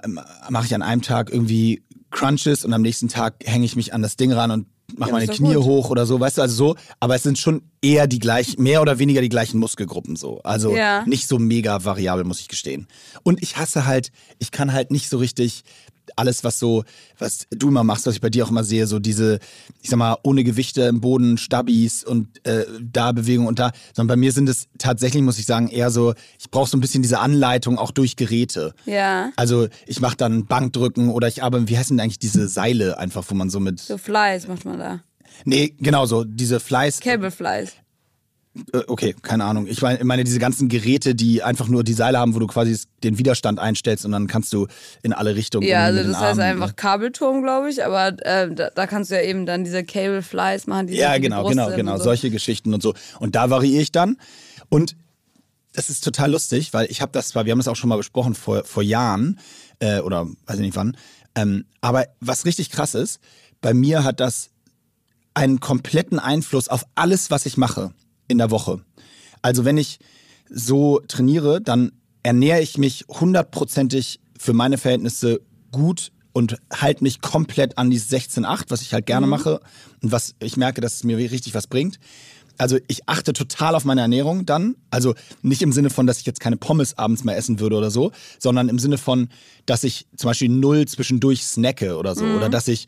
mache ich an einem Tag irgendwie Crunches und am nächsten Tag hänge ich mich an das Ding ran und mache Ja, meine Knie gut. hoch oder so, weißt du, also so. Aber es sind schon eher die gleichen, mehr oder weniger die gleichen Muskelgruppen so. Also Ja. nicht so mega variabel, muss ich gestehen. Und ich hasse halt, ich kann halt nicht so richtig alles, was so, was du immer machst, was ich bei dir auch immer sehe, so diese, ich sag mal, ohne Gewichte im Boden, Stabis und äh, da Bewegung und da, sondern bei mir sind es tatsächlich, muss ich sagen, eher so, ich brauche so ein bisschen diese Anleitung auch durch Geräte. Ja. Also ich mache dann Bankdrücken oder ich arbeite, wie heißen denn eigentlich diese Seile einfach, wo man so mit, So Flies macht man da. nee, genau so, diese Fleiß, Cable Flies. Äh, okay, keine Ahnung. Ich meine, diese ganzen Geräte, die einfach nur die Seile haben, wo du quasi den Widerstand einstellst und dann kannst du in alle Richtungen. Ja, also das heißt Armen, einfach Kabelturm, glaube ich, aber äh, da, da kannst du ja eben dann diese Cable Flies machen, die Ja, die genau, genau, genau. so. Solche Geschichten und so. Und da variiere ich dann. Und das ist total lustig, weil ich habe das zwar, wir haben das auch schon mal besprochen vor, vor Jahren äh, oder weiß ich nicht wann. Ähm, aber was richtig krass ist, bei mir hat das einen kompletten Einfluss auf alles, was ich mache in der Woche. Also wenn ich so trainiere, dann ernähre ich mich hundertprozentig für meine Verhältnisse gut und halte mich komplett an dieses 16-8, was ich halt gerne mache und was ich merke, dass es mir richtig was bringt. Also ich achte total auf meine Ernährung dann. Also nicht im Sinne von, dass ich jetzt keine Pommes abends mehr essen würde oder so, sondern im Sinne von, dass ich zum Beispiel null zwischendurch snacke oder so. Oder dass ich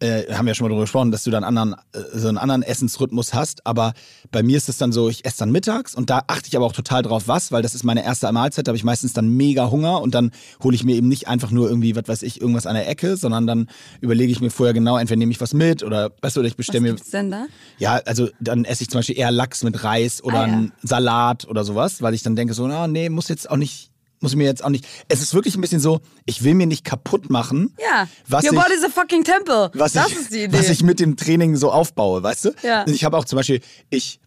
äh, haben wir ja schon mal darüber gesprochen, dass du dann anderen, äh, so einen anderen Essensrhythmus hast. Aber bei mir ist es dann so, ich esse dann mittags und da achte ich aber auch total drauf, was, weil das ist meine erste Mahlzeit, da habe ich meistens dann mega Hunger und dann hole ich mir eben nicht einfach nur irgendwie, was weiß ich, irgendwas an der Ecke, sondern dann überlege ich mir vorher genau, entweder nehme ich was mit oder, weißt du, oder ich Was bestelle mir. gibt's denn da? Ja, also dann esse ich zum Beispiel eher Lachs mit Reis oder Ah, ja. einen Salat oder sowas, weil ich dann denke so, na, nee, muss jetzt auch nicht, muss ich mir jetzt auch nicht. Es ist wirklich ein bisschen so, ich will mir nicht kaputt machen, Ja. was Your ich, body's a fucking temple. was das ich, ist die Idee. was ich mit dem Training so aufbaue, weißt du? Ja. Ich habe auch zum Beispiel, ich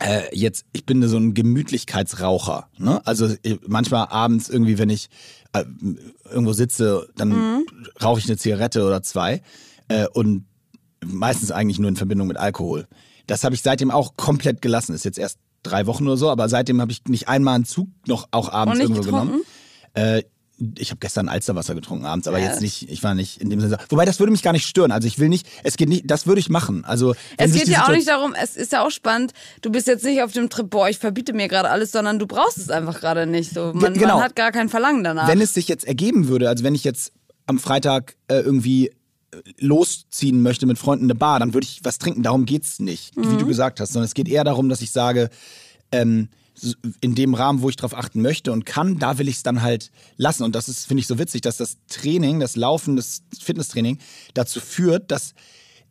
äh, jetzt, ich bin so ein Gemütlichkeitsraucher. Ne? Also ich, manchmal abends irgendwie, wenn ich äh, irgendwo sitze, dann Mhm. rauche ich eine Zigarette oder zwei äh, und meistens eigentlich nur in Verbindung mit Alkohol. Das habe ich seitdem auch komplett gelassen. Ist jetzt erst drei Wochen oder so, aber seitdem habe ich nicht einmal einen Zug noch auch abends irgendwo getrunken? genommen. Äh, ich habe gestern Alsterwasser getrunken abends, aber Ja. jetzt nicht, ich war nicht in dem Sinne. Wobei das würde mich gar nicht stören. Also ich will nicht, es geht nicht, das würde ich machen. Also Es geht ja auch nicht darum, es ist ja auch spannend, du bist jetzt nicht auf dem Trip, boah, ich verbiete mir gerade alles, sondern du brauchst es einfach gerade nicht. So, man, genau. man hat gar kein Verlangen danach. Wenn es sich jetzt ergeben würde, also wenn ich jetzt am Freitag äh, irgendwie losziehen möchte mit Freunden in eine Bar, dann würde ich was trinken. Darum geht's nicht, wie du gesagt hast, sondern es geht eher darum, dass ich sage, ähm, in dem Rahmen, wo ich drauf achten möchte und kann, da will ich es dann halt lassen. Und das ist, finde ich, so witzig, dass das Training, das Laufen, das Fitnesstraining dazu führt, dass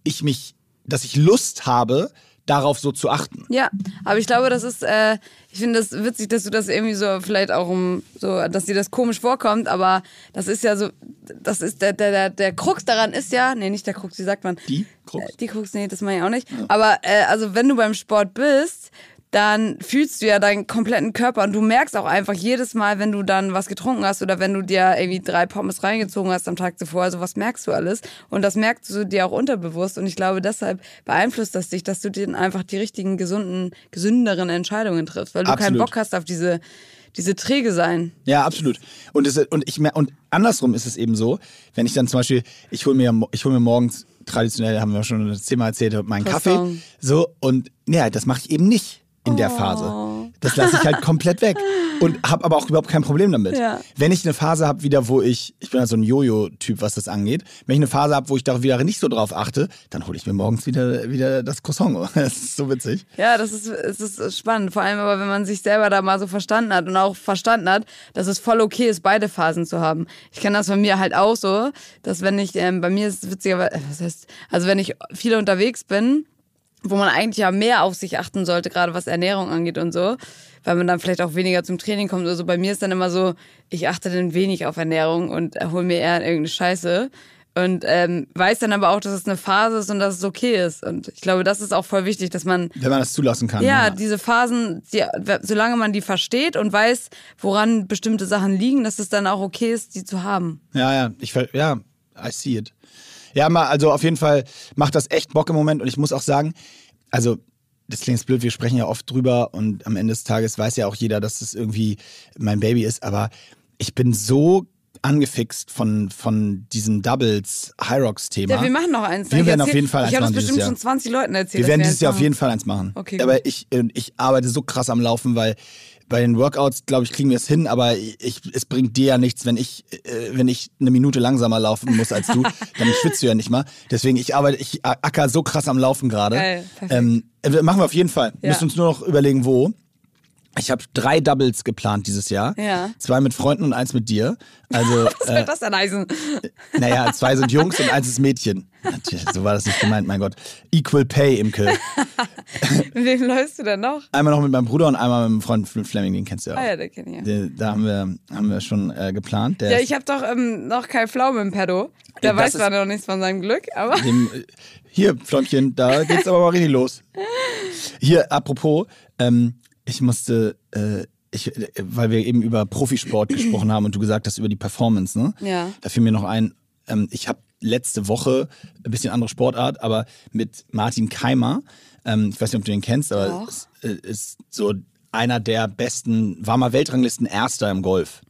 ich mich, dass ich Lust habe, darauf so zu achten. Ja, aber ich glaube, das ist, äh, ich finde das witzig, dass du das irgendwie so vielleicht auch um so, dass dir das komisch vorkommt, aber das ist ja so, das ist der, der, der, der Krux daran ist ja, nee, nicht der Krux, wie sagt man? Die Krux? Äh, Die Krux, nee, das meine ich auch nicht. Aber äh, also wenn du beim Sport bist, dann fühlst du ja deinen kompletten Körper und du merkst auch einfach jedes Mal, wenn du dann was getrunken hast oder wenn du dir irgendwie drei Pommes reingezogen hast am Tag zuvor, also was merkst du alles und das merkst du dir auch unterbewusst und ich glaube deshalb beeinflusst das dich, dass du dir einfach die richtigen gesunden, gesünderen Entscheidungen triffst, weil du keinen Absolut. Bock hast auf diese diese träge sein. Ja, absolut. Und, es, und, ich, und andersrum ist es eben so, wenn ich dann zum Beispiel, ich hole mir, ich hol mir morgens, traditionell haben wir schon das Thema erzählt, meinen Kaffee. So, und ja, das mache ich eben nicht in der Phase. Das lasse ich halt komplett weg. Und habe aber auch überhaupt kein Problem damit. Ja. Wenn ich eine Phase habe, wieder, wo ich, ich bin ja so ein Jojo-Typ, was das angeht, wenn ich eine Phase habe, wo ich da wieder nicht so drauf achte, dann hole ich mir morgens wieder, wieder das Croissant. Das ist so witzig. Ja, das ist, es ist spannend. Vor allem aber, wenn man sich selber da mal so verstanden hat und auch verstanden hat, dass es voll okay ist, beide Phasen zu haben. Ich kenne das von mir halt auch so, dass wenn ich, ähm, bei mir ist es witzigerweise, was heißt, also wenn ich viel unterwegs bin, wo man eigentlich ja mehr auf sich achten sollte, gerade was Ernährung angeht und so, weil man dann vielleicht auch weniger zum Training kommt oder so. Bei mir ist dann immer so, ich achte dann wenig auf Ernährung und hole mir eher irgendeine Scheiße. Und ähm, weiß dann aber auch, dass es eine Phase ist und dass es okay ist. Und ich glaube, das ist auch voll wichtig, dass man Wenn man das zulassen kann. ja, diese Phasen, die, solange man die versteht und weiß, woran bestimmte Sachen liegen, dass es dann auch okay ist, die zu haben. Ja, ja, ich ja, I see it. Ja, mal, also auf jeden Fall macht das echt Bock im Moment und ich muss auch sagen, also das klingt blöd, wir sprechen ja oft drüber und am Ende des Tages weiß ja auch jeder, dass es irgendwie mein Baby ist, aber ich bin so angefixt von, von diesem Doubles High Rocks Thema. Ja, wir machen noch eins. Wir Ich werden auf erzähl- jeden Fall Ich eins habe das machen dieses bestimmt Jahr. schon 20 Leuten erzählt. Wir werden wir dieses Jahr auf machen. jeden Fall eins machen. Okay, aber ich, äh, ich arbeite so krass am Laufen, weil bei den Workouts, glaube ich, kriegen wir es hin, aber ich, es bringt dir ja nichts, wenn ich, äh, wenn ich eine Minute langsamer laufen muss als du, dann schwitzt du ja nicht mal. Deswegen, ich arbeite, ich acker so krass am Laufen gerade. Ähm, äh, machen wir auf jeden Fall. Wir Ja. müssen uns nur noch überlegen, wo. Ich habe drei Doubles geplant dieses Jahr. Ja. Zwei mit Freunden und eins mit dir. Also, Was wird das denn heißen? naja, zwei sind Jungs und eins ist Mädchen. Natürlich, so war das nicht gemeint, mein Gott. Equal Pay, Imke. Mit wem läufst du denn noch? Einmal noch mit meinem Bruder und einmal mit dem Freund Fleming, den kennst du ja auch. Ah ja, der kenne ich ja. Den- Da haben wir, haben wir schon äh, geplant. Der Ja, ich habe doch ähm, noch Kai Pflaume im Pedo. Der weiß zwar noch nichts von seinem Glück, aber dem, äh, hier, Fläumchen, da geht's aber mal richtig los. Hier, apropos, ähm, ich musste, äh, ich, äh, weil wir eben über Profisport gesprochen haben und du gesagt hast über die Performance, ne? Ja. Da fiel mir noch ein, ähm, ich habe letzte Woche, ein bisschen andere Sportart, aber mit Martin Keimer, ähm, ich weiß nicht, ob du den kennst, aber ist, äh, ist so einer der besten, war mal Weltranglisten Erster im Golf.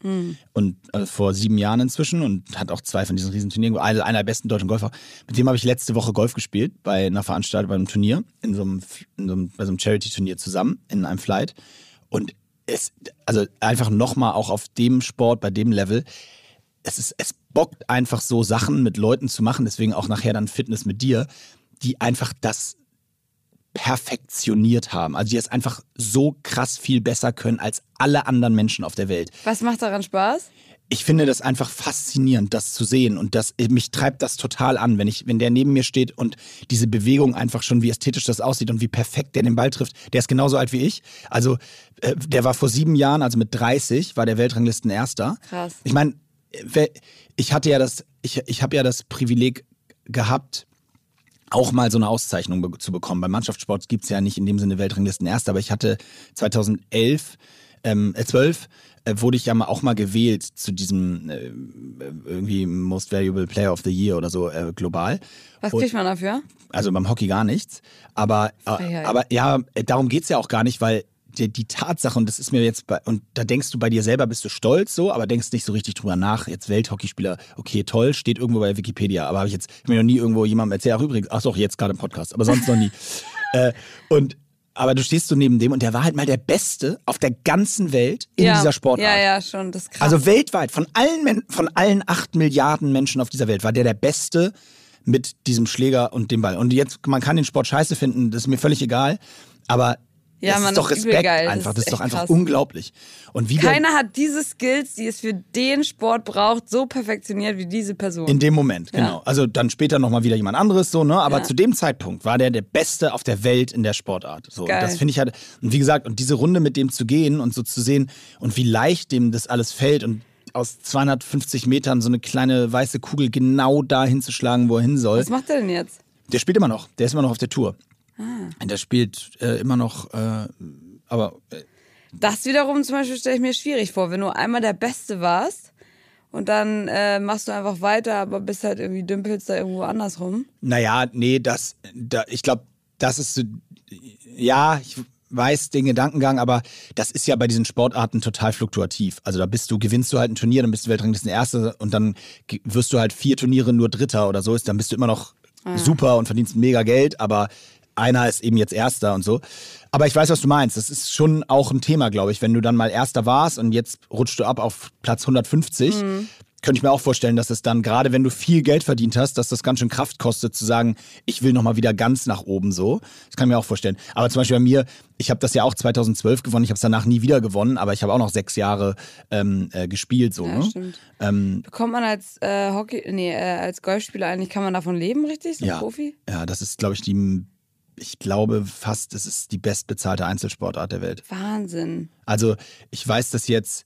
Und äh, vor sieben Jahren inzwischen und hat auch zwei von diesen Riesenturnieren, also einer der besten deutschen Golfer. Mit dem habe ich letzte Woche Golf gespielt bei einer Veranstaltung, bei einem Turnier, in so einem, in so einem, bei so einem Charity-Turnier zusammen, in einem Flight. Und es, also einfach nochmal auch auf dem Sport, bei dem Level, es ist, es bockt einfach so Sachen mit Leuten zu machen, deswegen auch nachher dann Fitness mit dir, die einfach das perfektioniert haben. Also die es einfach so krass viel besser können als alle anderen Menschen auf der Welt. was macht daran Spaß? Ich finde das einfach faszinierend, das zu sehen und das mich treibt das total an, wenn ich wenn der neben mir steht und diese Bewegung einfach schon wie ästhetisch das aussieht und wie perfekt der den Ball trifft. Der ist genauso alt wie ich. Also äh, der war vor sieben Jahren, also mit 30, war der Weltranglisten Erster. Krass. Ich meine, ich hatte ja das, ich, ich habe ja das Privileg gehabt, auch mal so eine Auszeichnung be zu bekommen. Beim Mannschaftssport gibt es ja nicht in dem Sinne Weltranglisten erst, aber ich hatte 2011, ähm, äh, 12, äh, wurde ich ja mal auch mal gewählt zu diesem äh, irgendwie Most Valuable Player of the Year oder so äh, global. Was Und- kriegt man dafür? also beim Hockey gar nichts. Aber, äh, aber ja, äh, darum geht's ja auch gar nicht, weil die, die Tatsache, und das ist mir jetzt bei, und da denkst du bei dir selber, bist du stolz so, aber denkst nicht so richtig drüber nach. Jetzt Welthockeyspieler, okay, toll, steht irgendwo bei Wikipedia, aber habe ich jetzt hab mir noch nie irgendwo jemandem erzählt, ach übrigens, ach doch, jetzt gerade im Podcast, aber sonst noch nie. äh, und aber du stehst so neben dem und der war halt mal der Beste auf der ganzen Welt in ja. dieser Sportart. Ja, ja, schon. Das ist krass. Also weltweit, von allen, von allen acht Milliarden Menschen auf dieser Welt, war der der Beste mit diesem Schläger und dem Ball. Und jetzt, man kann den Sport scheiße finden, das ist mir völlig egal. Aber Ja, das Mann, ist doch das Respekt geil. Das einfach. ist Das ist doch einfach krass. unglaublich. Und wie Keiner hat diese Skills, die es für den Sport braucht, so perfektioniert wie diese Person. in dem Moment, genau. Also dann später nochmal wieder jemand anderes, so, ne? Aber Ja. zu dem Zeitpunkt war der der Beste auf der Welt in der Sportart. So, Geil. Und das finde ich halt, und wie gesagt, und diese Runde mit dem zu gehen und so zu sehen und wie leicht dem das alles fällt und aus 250 Metern so eine kleine weiße Kugel genau da hinzuschlagen, wo er hin soll. Was macht er denn jetzt? Der spielt immer noch. Der ist immer noch auf der Tour. Ah. Der spielt äh, immer noch, äh, aber äh, Das wiederum zum Beispiel stelle ich mir schwierig vor, wenn du einmal der Beste warst und dann äh, machst du einfach weiter, aber bist halt irgendwie dümpelst da irgendwo anders rum. naja, nee, das, da, ich glaube, das ist so, ja, ich weiß den Gedankengang, aber das ist ja bei diesen Sportarten total fluktuativ. Also da bist du, gewinnst du halt ein Turnier, dann bist du Weltranglisten Erste und dann wirst du halt vier Turniere nur Dritter oder so ist, dann bist du immer noch super und verdienst mega Geld, aber einer ist eben jetzt Erster und so. Aber ich weiß, was du meinst. Das ist schon auch ein Thema, glaube ich. Wenn du dann mal Erster warst und jetzt rutschst du ab auf Platz 150, könnte ich mir auch vorstellen, dass es dann, gerade wenn du viel Geld verdient hast, dass das ganz schön Kraft kostet, zu sagen, ich will nochmal wieder ganz nach oben so. Das kann ich mir auch vorstellen. Aber zum Beispiel bei mir, ich habe das ja auch 2012 gewonnen, ich habe es danach nie wieder gewonnen, aber ich habe auch noch sechs Jahre ähm, äh, gespielt so. Ja, ne? stimmt. Ähm, Bekommt man als äh, Hockey, nee, äh, als Golfspieler eigentlich, kann man davon leben, richtig? So ja, Profi? ja, das ist, glaube ich, die, ich glaube fast, das ist die bestbezahlte Einzelsportart der Welt. Wahnsinn. Also ich weiß, dass jetzt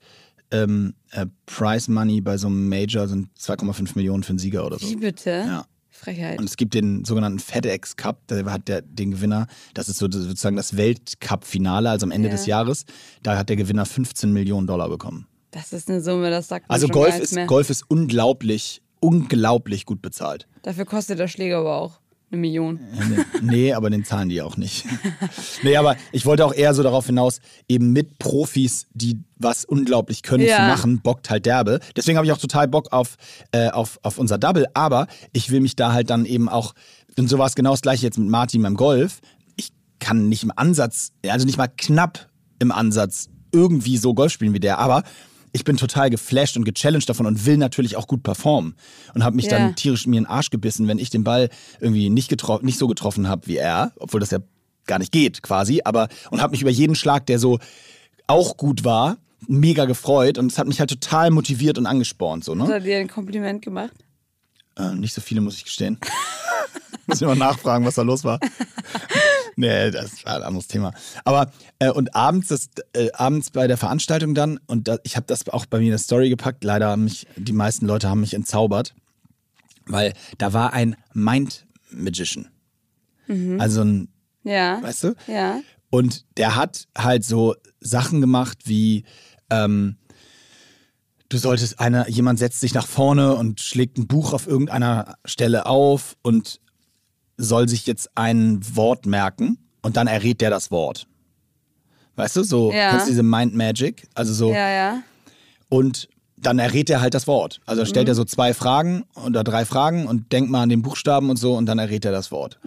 ähm, äh, Prize Money bei so einem Major sind 2,5 Millionen für einen Sieger oder so. Wie bitte? Ja. Frechheit. Und es gibt den sogenannten FedEx Cup, da hat der den Gewinner, das ist so sozusagen das Weltcup-Finale, also am Ende Ja. des Jahres, da hat der Gewinner 15 Millionen Dollar bekommen. Das ist eine Summe, das sagt man Also Golf ist, mehr. Golf ist unglaublich, unglaublich gut bezahlt. Dafür kostet der Schläger aber auch eine Million. Nee, aber den zahlen die auch nicht. nee, aber ich wollte auch eher so darauf hinaus, eben mit Profis, die was unglaublich können Ja. zu machen, bockt halt derbe. Deswegen habe ich auch total Bock auf, äh, auf, auf unser Double, aber ich will mich da halt dann eben auch, und so war es genau das gleiche jetzt mit Martin beim Golf. Ich kann nicht im Ansatz, also nicht mal knapp im Ansatz irgendwie so Golf spielen wie der, aber ich bin total geflasht und gechallenged davon und will natürlich auch gut performen. Und habe mich Ja. dann tierisch mir in den Arsch gebissen, wenn ich den Ball irgendwie nicht, getro nicht so getroffen habe wie er, obwohl das ja gar nicht geht quasi, aber und habe mich über jeden Schlag, der so auch gut war, mega gefreut und es hat mich halt total motiviert und angespornt. So, Hat ne? er dir ein Kompliment gemacht? äh, nicht so viele, muss ich gestehen. muss ich mal nachfragen, was da los war. nee, das war ein anderes Thema. Aber äh, und abends, das, äh, abends bei der Veranstaltung dann, und da, ich habe das auch bei mir in eine Story gepackt, leider haben mich, die meisten Leute haben mich entzaubert, weil da war ein Mind Magician. Also ein Ja. Weißt du? Ja. Und der hat halt so Sachen gemacht wie, ähm, du solltest einer, jemand setzt sich nach vorne und schlägt ein Buch auf irgendeiner Stelle auf und soll sich jetzt ein Wort merken und dann errät der das Wort. Weißt du, so, Ja. kennst du diese Mind Magic? Also so, Ja, ja. und dann errät er halt das Wort. Also stellt er so zwei Fragen oder drei Fragen und denkt mal an den Buchstaben und so und dann errät er das Wort.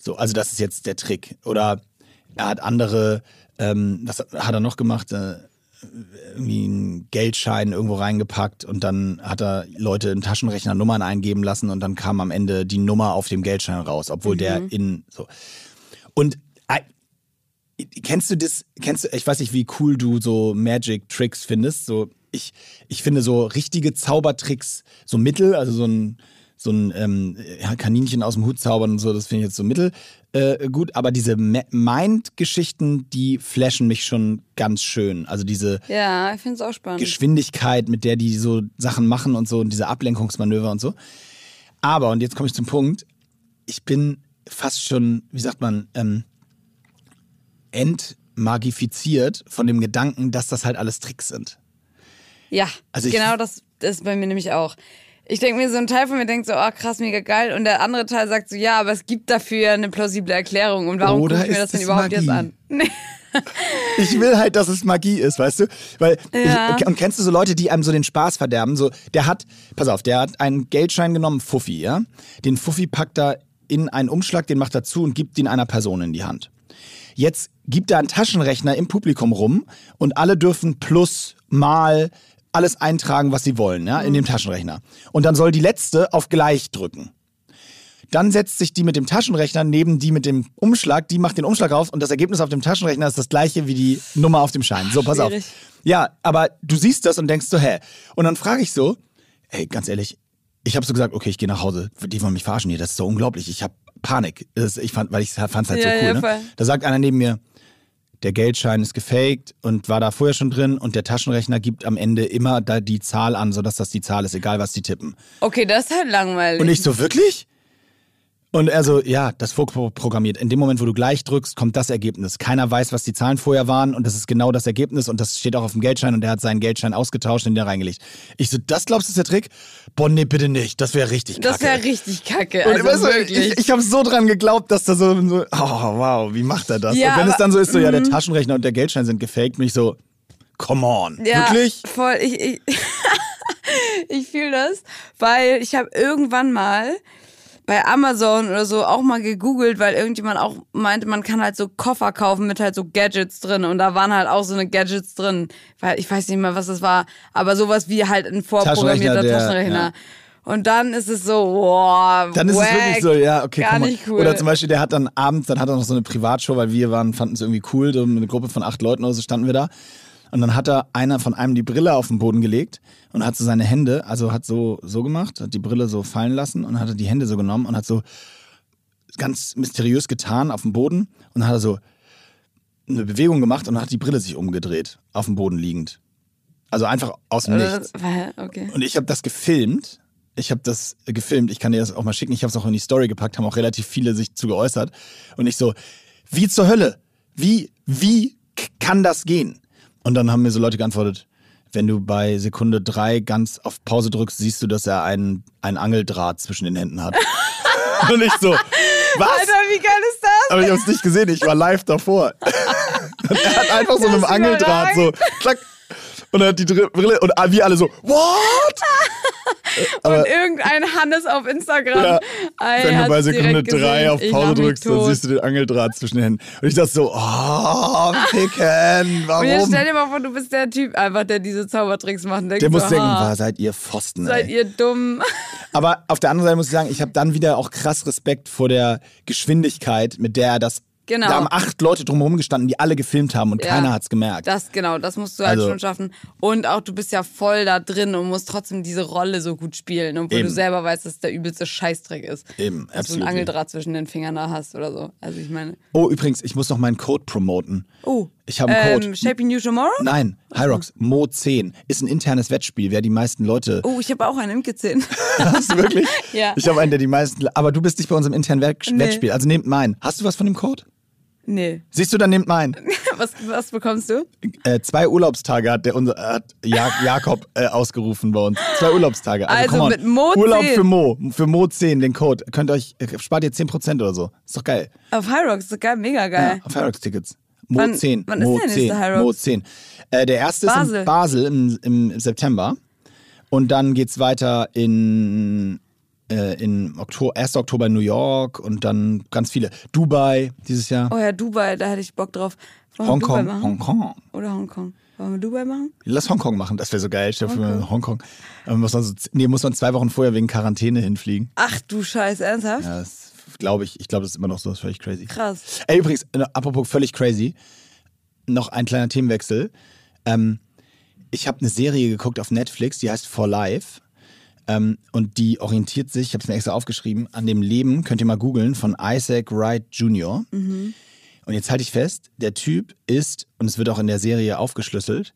So, also das ist jetzt der Trick. Oder er hat andere, ähm, was hat er noch gemacht? Äh, irgendwie einen Geldschein irgendwo reingepackt und dann hat er Leute im Taschenrechner Nummern eingeben lassen und dann kam am Ende die Nummer auf dem Geldschein raus, obwohl der in so. Und äh, kennst du das, kennst du, ich weiß nicht, wie cool du so Magic Tricks findest. So, ich, ich finde so richtige Zaubertricks, so mittel, also so ein, so ein ähm, Kaninchen aus dem Hut zaubern und so, das finde ich jetzt so mittel äh, gut. Aber diese Mind-Geschichten, die flashen mich schon ganz schön. Also diese Ja, ich finde es auch spannend. Geschwindigkeit, mit der die so Sachen machen und so und diese Ablenkungsmanöver und so. Aber, und jetzt komme ich zum Punkt, ich bin fast schon, wie sagt man, ähm, entmagifiziert von dem Gedanken, dass das halt alles Tricks sind. Ja, Also ich- genau das ist bei mir nämlich auch. Ich denke mir, so ein Teil von mir denkt so, oh krass, mega geil. Und der andere Teil sagt so, ja, aber es gibt dafür eine plausible Erklärung. Und warum gucke ich mir das denn überhaupt Magie? jetzt an? Nee. Ich will halt, dass es Magie ist, weißt du? Weil Ja. ich, und kennst du so Leute, die einem so den Spaß verderben? So, der hat, pass auf, der hat einen Geldschein genommen, Fuffi, ja? Den Fuffi packt er in einen Umschlag, den macht er zu und gibt ihn einer Person in die Hand. jetzt gibt da ein Taschenrechner im Publikum rum und alle dürfen plus, mal, alles eintragen, was sie wollen, ja, in dem Taschenrechner. Und dann soll die letzte auf gleich drücken. Dann setzt sich die mit dem Taschenrechner neben die mit dem Umschlag, die macht den Umschlag auf und das Ergebnis auf dem Taschenrechner ist das gleiche wie die Nummer auf dem Schein. So, pass Schwierig. auf. Ja, aber du siehst das und denkst so, hä? Und dann frage ich so, ey, ganz ehrlich, ich habe so gesagt, okay, ich gehe nach Hause. Die wollen mich verarschen hier, das ist so unglaublich. Ich habe Panik, das, ich fand, weil ich fand es halt Ja, so cool. ja, ne? Da sagt einer neben mir, der Geldschein ist gefaked und war da vorher schon drin und der Taschenrechner gibt am Ende immer da die Zahl an, sodass das die Zahl ist, egal was die tippen. Okay, das ist halt langweilig. Und ich so, wirklich? Und er so, ja, das vorprogrammiert. In dem Moment, wo du gleich drückst, kommt das Ergebnis. Keiner weiß, was die Zahlen vorher waren und das ist genau das Ergebnis und das steht auch auf dem Geldschein und er hat seinen Geldschein ausgetauscht und den da reingelegt. Ich so, das glaubst du ist der Trick? Boah, nee, bitte nicht. Das wäre richtig kacke. das wäre richtig kacke. und Also weißt du, wirklich. ich, ich habe so dran geglaubt, dass da so, so, oh wow, wie macht er das? Ja, und wenn es aber- dann so ist, so, ja, der Taschenrechner und der Geldschein sind gefaked, bin ich so, come on, Ja, wirklich? Voll, ich, ich, ich fühle das, weil ich habe irgendwann mal bei Amazon oder so auch mal gegoogelt, weil irgendjemand auch meinte, man kann halt so Koffer kaufen mit halt so Gadgets drin und da waren halt auch so eine Gadgets drin, weil ich weiß nicht mehr, was das war, aber sowas wie halt ein vorprogrammierter Taschenrechner, der- Taschenrechner. ja. Und dann ist es so, boah, Dann ist wack, es wirklich so, ja, okay, gar nicht cool. Oder zum Beispiel, der hat dann abends, dann hat er noch so eine Privatshow, weil wir waren, fanden es irgendwie cool, so eine Gruppe von acht Leuten oder so standen wir da. Und dann hat er einer von einem die Brille auf den Boden gelegt und hat so seine Hände, also hat so, so gemacht, hat die Brille so fallen lassen und hat die Hände so genommen und hat so ganz mysteriös getan auf dem Boden und dann hat er so eine Bewegung gemacht und dann hat die Brille sich umgedreht, auf dem Boden liegend. Also einfach aus dem Nichts. weil- okay. Und ich habe das gefilmt. Ich habe das äh, gefilmt. Ich kann dir das auch mal schicken. Ich habe es auch in die Story gepackt. Haben auch relativ viele sich zu geäußert. Und ich so, wie zur Hölle? Wie, wie kann das gehen? Und dann haben mir so Leute geantwortet, wenn du bei Sekunde drei ganz auf Pause drückst, siehst du, dass er einen, einen Angeldraht zwischen den Händen hat. Und ich so, was? Alter, wie geil ist das? Aber ich habe es nicht gesehen. Ich war live davor. Er hat einfach so mit dem Angeldraht so, klack. Und er hat die Brille und wir alle so, what? Und irgendein Hannes auf Instagram. Ja, wenn du bei Sekunde drei auf Pause drückst, dann siehst du den Angeldraht zwischen den Händen. Und ich dachte so, oh, Picken, Und jetzt warum? stell dir mal vor, du bist der Typ einfach, der diese Zaubertricks macht. und Der muss so, denken, ah, war, seid ihr Pfosten, seid ey. ihr dumm. Aber auf der anderen Seite muss ich sagen, ich habe dann wieder auch krass Respekt vor der Geschwindigkeit, mit der er das. Genau. Da haben acht Leute drumherum gestanden, die alle gefilmt haben und Ja. keiner hat's gemerkt. Das, genau, das musst du halt Also- schon schaffen. Und auch, du bist ja voll da drin und musst trotzdem diese Rolle so gut spielen, obwohl Eben. du selber weißt, dass es der übelste Scheißdreck ist. Eben, Dass du einen absolutely. Angeldraht zwischen den Fingern da hast oder so. Also ich meine. Oh, übrigens, ich muss noch meinen Code promoten. Oh. Ich habe einen Code. Ähm, Shaping New Tomorrow? Nein, Hyrox, Mo10 ist ein internes Wettspiel, wer die meisten Leute. Oh, ich habe auch einen Imke 10. Hast du wirklich? Ja. Ich habe einen, der die meisten. Aber du bist nicht bei unserem internen Wett- Nee. Wettspiel. Also nehmt meinen. Hast du was von dem Code? nee. Siehst du, dann nehmt meinen. Was, was bekommst du? Äh, zwei Urlaubstage hat der unser hat ja Jak- Jakob äh, ausgerufen bei uns. Zwei Urlaubstage. Also, Also mit Mo Urlaub 10. für Mo. Für Mo 10, den Code. Könnt euch, äh, spart ihr 10% oder so. Ist doch geil. Auf High Rocks, so geil, mega geil. Ja, auf Hyrox-Tickets. Mo Wann- 10. wann ist Mo der nächste 10. Hyrox? Mo 10. Äh, der erste ist Basel. in Basel im, im September. Und dann geht's weiter in, äh, in Oktober, 1. Oktober in New York und dann ganz viele. Dubai dieses Jahr. Oh ja, Dubai, da hätte ich Bock drauf. Hongkong. Hongkong. Oder Hongkong. Wollen wir Dubai machen? Lass Hongkong machen, das wäre so geil. Stell Hongkong. Aber muss man so, nee, muss man zwei Wochen vorher wegen Quarantäne hinfliegen. Ach du Scheiß, ernsthaft? Ja, das glaube ich. Ich glaube, das ist immer noch so. Das ist völlig crazy. Krass. Ey, übrigens, äh, apropos völlig crazy, noch ein kleiner Themenwechsel. Ähm, ich habe eine Serie geguckt auf Netflix, die heißt For Life. Ähm, und die orientiert sich, ich habe es mir extra aufgeschrieben, an dem Leben, könnt ihr mal googeln, von Isaac Wright Jr. Und jetzt halte ich fest, der Typ ist, und es wird auch in der Serie aufgeschlüsselt,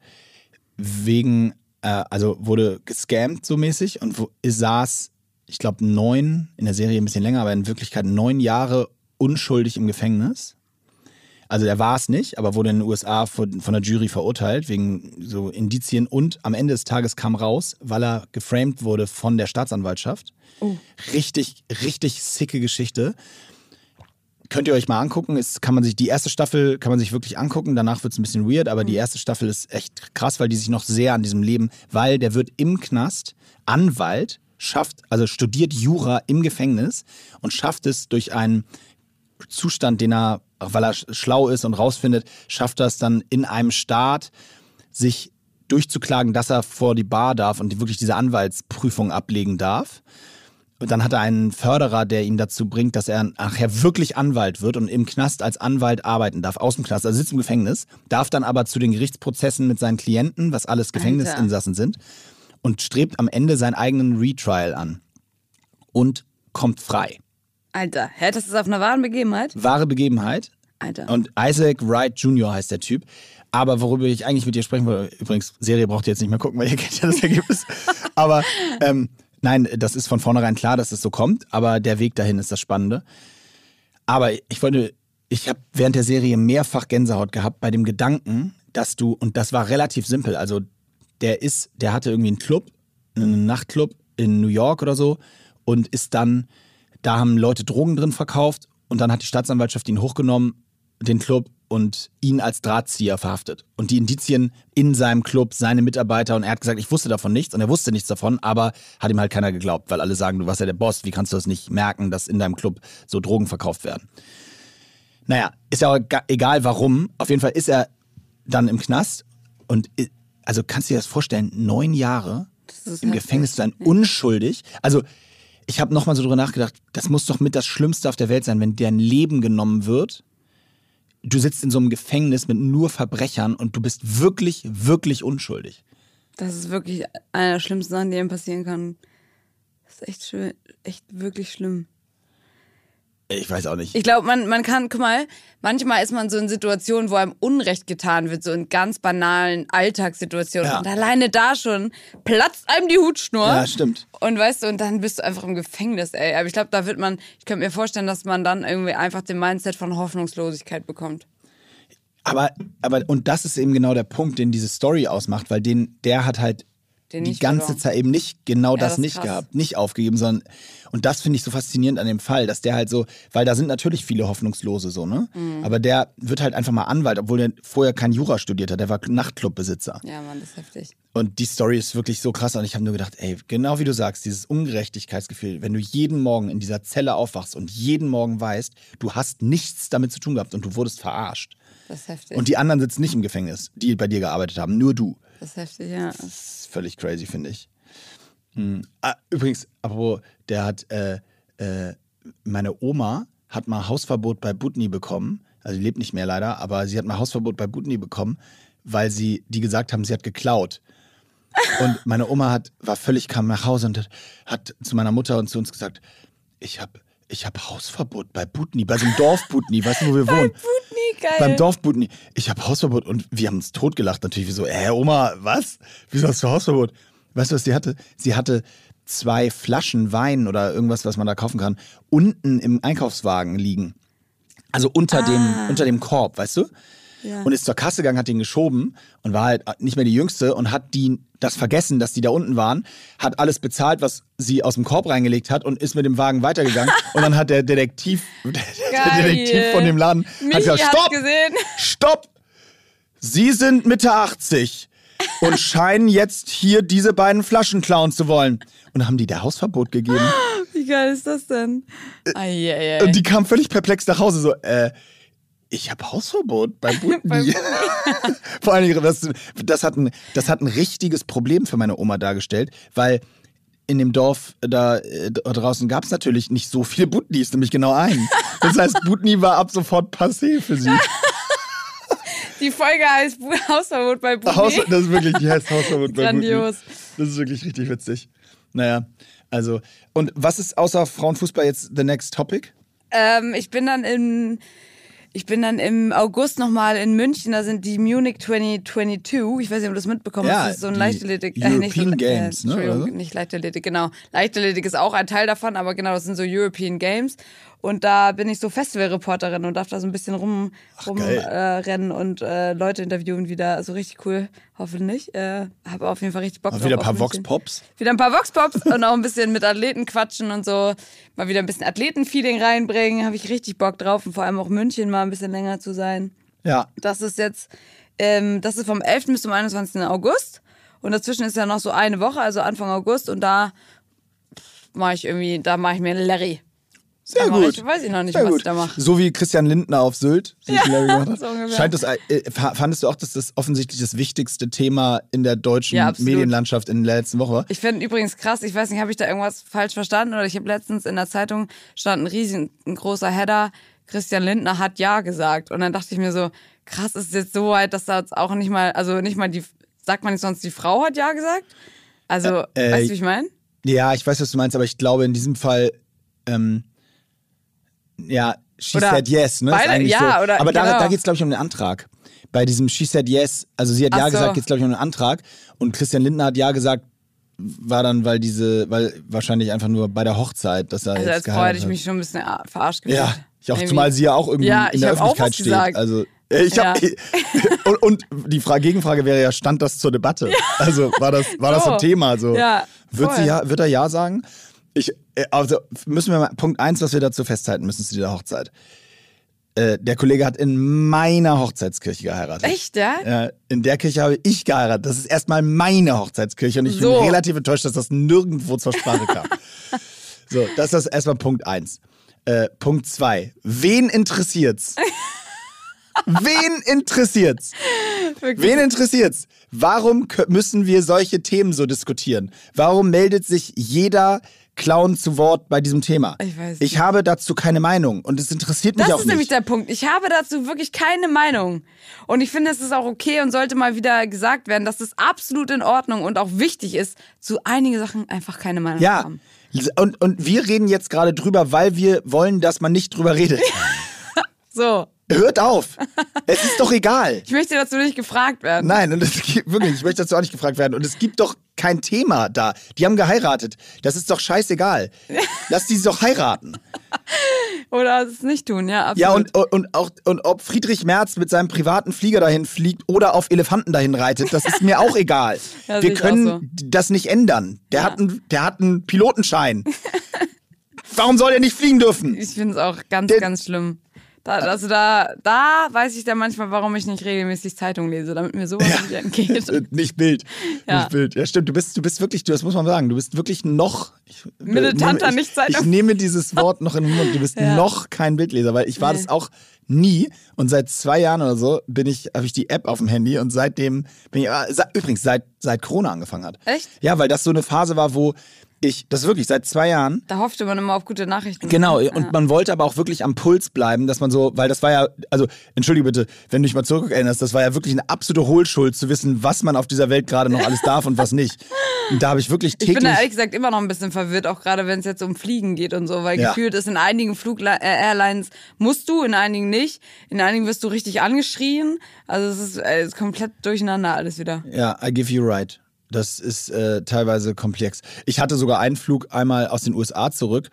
wegen, äh, also wurde gescammt so mäßig und wo, saß, ich glaube, neun, in der Serie ein bisschen länger, aber in Wirklichkeit neun Jahre unschuldig im Gefängnis. Also er war es nicht, aber wurde in den USA von, von der Jury verurteilt wegen so Indizien und am Ende des Tages kam raus, weil er geframed wurde von der Staatsanwaltschaft. Richtig, richtig sicke Geschichte. Könnt ihr euch mal angucken. Es kann man sich, die erste Staffel kann man sich wirklich angucken. Danach wird es ein bisschen weird, aber die erste Staffel ist echt krass, weil die sich noch sehr an diesem Leben, weil der wird im Knast Anwalt, schafft, also studiert Jura im Gefängnis und schafft es durch einen Zustand, den er weil er sch- schlau ist und rausfindet, schafft er es dann in einem Staat, sich durchzuklagen, dass er vor die Bar darf und die- wirklich diese Anwaltsprüfung ablegen darf. Und dann hat er einen Förderer, der ihn dazu bringt, dass er nachher wirklich Anwalt wird und im Knast als Anwalt arbeiten darf, aus dem Knast, also sitzt im Gefängnis, darf dann aber zu den Gerichtsprozessen mit seinen Klienten, was alles Gefängnisinsassen sind, und strebt am Ende seinen eigenen Retrial an und kommt frei. Alter, hä, das ist auf einer wahren Begebenheit? Wahre Begebenheit. Alter. Und Isaac Wright Jr. heißt der Typ. Aber worüber ich eigentlich mit dir sprechen wollte, übrigens, Serie braucht ihr jetzt nicht mehr gucken, weil ihr kennt ja das Ergebnis. aber ähm, nein, das ist von vornherein klar, dass es so kommt, aber der Weg dahin ist das Spannende. Aber ich wollte, ich habe während der Serie mehrfach Gänsehaut gehabt bei dem Gedanken, dass du, und das war relativ simpel, also der ist, der hatte irgendwie einen Club, einen Nachtclub in New York oder so und ist dann, da haben Leute Drogen drin verkauft und dann hat die Staatsanwaltschaft ihn hochgenommen, den Club und ihn als Drahtzieher verhaftet. Und die Indizien in seinem Club, seine Mitarbeiter und er hat gesagt, ich wusste davon nichts und er wusste nichts davon, aber hat ihm halt keiner geglaubt, weil alle sagen, du warst ja der Boss, wie kannst du das nicht merken, dass in deinem Club so Drogen verkauft werden? Naja, ist ja auch ga- egal warum. Auf jeden Fall ist er dann im Knast und also kannst du dir das vorstellen, neun Jahre im. Gefängnis zu sein, unschuldig. Also ich habe nochmal so drüber nachgedacht, das muss doch mit das Schlimmste auf der Welt sein, wenn dir ein Leben genommen wird. Du sitzt in so einem Gefängnis mit nur Verbrechern und du bist wirklich, wirklich unschuldig. Das ist wirklich eine der schlimmsten Sachen, die einem passieren kann. Das ist echt schön, echt wirklich schlimm. Ich weiß auch nicht. Ich glaube, man, man kann, guck mal, manchmal ist man so in Situationen, wo einem Unrecht getan wird, so in ganz banalen Alltagssituationen. Ja. Und alleine da schon platzt einem die Hutschnur. ja, stimmt. Und weißt du, und dann bist du einfach im Gefängnis, ey. Aber ich glaube, da wird man, ich könnte mir vorstellen, dass man dann irgendwie einfach den Mindset von Hoffnungslosigkeit bekommt. Aber, aber, und das ist eben genau der Punkt, den diese Story ausmacht, weil den, der hat halt Den die ganze verloren. Zeit eben nicht genau Ja, das, das nicht krass. gehabt, nicht aufgegeben, sondern und das finde ich so faszinierend an dem Fall, dass der halt so, weil da sind natürlich viele Hoffnungslose so, ne? Mhm. Aber der wird halt einfach mal Anwalt, obwohl er vorher kein Jura studiert hat, der war Nachtclubbesitzer. Ja, Mann, das ist heftig. Und die Story ist wirklich so krass und ich habe nur gedacht, ey, genau wie du sagst, dieses Ungerechtigkeitsgefühl, wenn du jeden Morgen in dieser Zelle aufwachst und jeden Morgen weißt, du hast nichts damit zu tun gehabt und du wurdest verarscht. Das ist heftig. Und die anderen sitzen nicht im Gefängnis, die bei dir gearbeitet haben, nur du. Das ist heftig, ja. Das ist völlig crazy, finde ich. Hm. Ah, übrigens, apropos, der hat, äh, äh, meine Oma hat mal Hausverbot bei Butni bekommen. Also die lebt nicht mehr leider, aber sie hat mal Hausverbot bei Butni bekommen, weil sie, die gesagt haben, sie hat geklaut. Und meine Oma hat, war völlig, kam nach Hause und hat, hat zu meiner Mutter und zu uns gesagt, ich habe ich hab Hausverbot bei Butni, bei so einem Dorf Butni, weißt du, wo wir wohnen? Putni, geil. Beim Dorfbutni. Ich habe Hausverbot und wir haben uns totgelacht natürlich. Wir so, hä, Oma, was? Wieso hast du Hausverbot? Weißt du, was sie hatte? Sie hatte zwei Flaschen Wein oder irgendwas, was man da kaufen kann, unten im Einkaufswagen liegen. Also unter, dem, unter dem Korb, weißt du? Ja. Und ist zur Kasse gegangen, hat den geschoben und war halt nicht mehr die Jüngste und hat die das vergessen, dass die da unten waren, hat alles bezahlt, was sie aus dem Korb reingelegt hat und ist mit dem Wagen weitergegangen. und dann hat der Detektiv, der. Detektiv von dem Laden, Michi hat gesagt, stopp! gesehen. Stopp! Sie sind Mitte 80 und scheinen jetzt hier diese beiden Flaschen klauen zu wollen. Und haben die der Hausverbot gegeben. Wie geil ist das denn? Eieiei. Und die kam völlig perplex nach Hause, so, äh, ich habe Hausverbot bei Butni. Vor allen Dingen, das, das, hat ein, das hat ein richtiges Problem für meine Oma dargestellt, weil in dem Dorf da, äh, draußen gab es natürlich nicht so viele Butnis, nämlich genau einen. Das heißt, Butni war ab sofort passé für sie. Die Folge heißt Hausverbot bei Butni. Haus, das ist wirklich, die heißt Hausverbot bei Grandios. Butni. Das ist wirklich richtig witzig. Naja, also, und was ist außer Frauenfußball jetzt the next topic? Ähm, ich bin dann im, ich bin dann im August nochmal in München, da sind die Munich 2022. Ich weiß nicht, ob du das mitbekommen Ja, hast. Das ist so ein Leichtathletik. European so, Games, ne, Entschuldigung, so? nicht Leichtathletik, genau. Leichtathletik ist auch ein Teil davon, aber genau, das sind so European Games. Und da bin ich so Festivalreporterin und darf da so ein bisschen rum, rum äh, und äh, Leute interviewen wieder. Also richtig cool, hoffentlich. Äh, habe auf jeden Fall richtig Bock drauf. wieder ein paar Vox München. Pops. Wieder ein paar Vox-Pops und auch ein bisschen mit Athleten quatschen und so. Mal wieder ein bisschen Athletenfeeling reinbringen. Habe ich richtig Bock drauf. Und vor allem auch München mal ein bisschen länger zu sein. Ja. Das ist jetzt, ähm, das ist vom 11. bis zum 21. August. Und dazwischen ist ja noch so eine Woche, also Anfang August. Und da mache ich irgendwie, da mache ich mir einen Larry. Sehr Aber gut. Ich weiß ich noch nicht, Sehr was gut. ich da mache. So wie Christian Lindner auf Sylt. Ja, so. Scheint das, äh, fa- fandest du auch, dass das offensichtlich das wichtigste Thema in der deutschen Ja. Medienlandschaft in der letzten Woche war? Ich finde übrigens krass, ich weiß nicht, habe ich da irgendwas falsch verstanden oder ich habe letztens in der Zeitung stand ein riesen, ein großer Header, Christian Lindner hat Ja gesagt und dann dachte ich mir so, krass, ist es jetzt so weit, dass da jetzt auch nicht mal, also nicht mal die, sagt man nicht sonst, die Frau hat Ja gesagt? Also, Äh, weißt du, wie ich meine? Ja, ich weiß, was du meinst, aber ich glaube in diesem Fall, ähm, ja, she Oder said yes, ne? Beide- ja, so. oder- aber da, genau. da geht es, glaube ich, um den Antrag. Bei diesem she said yes, also sie hat Ach ja so. gesagt, geht es, glaube ich, um den Antrag. Und Christian Lindner hat ja gesagt, war dann, weil diese, weil wahrscheinlich einfach nur bei der Hochzeit, dass er Also jetzt als Frau hätte ich mich schon ein bisschen ah, verarscht gefühlt. Ja, ich auch, zumal sie ja auch irgendwie Ja, in der Öffentlichkeit steht. gesagt. Also äh, ich hab, und, und die Frage, Gegenfrage wäre ja, stand das zur Debatte? Also war das, war das So. ein Thema? So. Ja, wird, sie ja, wird er ja sagen? Ich, äh, also müssen wir mal, Punkt eins, was wir dazu festhalten müssen zu dieser Hochzeit. Äh, der Kollege hat in meiner Hochzeitskirche geheiratet. Echt, ja? In der Kirche habe ich geheiratet. Das ist erstmal meine Hochzeitskirche und ich So. bin relativ enttäuscht, dass das nirgendwo zur Sprache kam. so, das ist erstmal Punkt eins. Äh, Punkt zwei. Wen interessiert's? Wen interessiert's? Wen interessiert's? Warum müssen wir solche Themen so diskutieren? Warum meldet sich jeder Clown zu Wort bei diesem Thema? Ich weiß Ich nicht. habe dazu keine Meinung und es interessiert mich Das auch ist nicht. nämlich der Punkt. Ich habe dazu wirklich keine Meinung. Und ich finde, es ist auch okay und sollte mal wieder gesagt werden, dass es absolut in Ordnung und auch wichtig ist, zu einigen Sachen einfach keine Meinung zu Ja, haben. und, und wir reden jetzt gerade drüber, weil wir wollen, dass man nicht drüber redet. So. Hört auf. Es ist doch egal. Ich möchte dazu nicht gefragt werden. Nein, und es gibt, wirklich, ich möchte dazu auch nicht gefragt werden. Und es gibt doch kein Thema da. Die haben geheiratet. Das ist doch scheißegal. Lass die doch heiraten. Oder es nicht tun, ja, absolut. Ja, und, und, auch, und ob Friedrich Merz mit seinem privaten Flieger dahin fliegt oder auf Elefanten dahin reitet, das ist mir auch egal. Ja, Wir können so. das nicht ändern. Der, hat einen, der hat einen Pilotenschein. Warum soll er nicht fliegen dürfen? Ich finde es auch ganz, Der- ganz schlimm. Da, also da, da weiß ich dann manchmal, warum ich nicht regelmäßig Zeitung lese, damit mir sowas nicht entgeht. Nicht Bild. Ja. Nicht Bild. Ja, stimmt. Du bist, du bist wirklich, das muss man sagen, du bist wirklich noch. Ich, Militanter ich, Nichtzeitung. Ich nehme dieses Wort noch in den Mund. Du bist Ja. noch kein Bildleser, weil ich war Nee. das auch nie. Und seit zwei Jahren oder so bin ich, habe ich die App auf dem Handy und seitdem bin ich, übrigens, seit, seit Corona angefangen hat. Echt? Ja, weil das so eine Phase war, wo ich, das wirklich seit zwei Jahren, Da hoffte man immer auf gute Nachrichten. Genau, Ja. und man wollte aber auch wirklich am Puls bleiben, dass man so, weil das war ja, also entschuldige bitte, wenn du dich mal zurückerinnerst, das war ja wirklich eine absolute Hohlschuld zu wissen, was man auf dieser Welt gerade noch alles darf und was nicht. Und da habe ich wirklich Ich bin täglich. da ehrlich gesagt immer noch ein bisschen verwirrt, auch gerade wenn es jetzt um Fliegen geht und so, weil Ja. gefühlt ist in einigen Flug-Airlines musst du, in einigen nicht. In einigen wirst du richtig angeschrien. Also es ist, äh, es ist komplett durcheinander alles wieder. ja, I give you right. Das ist äh, teilweise komplex. Ich hatte sogar einen Flug einmal aus den USA zurück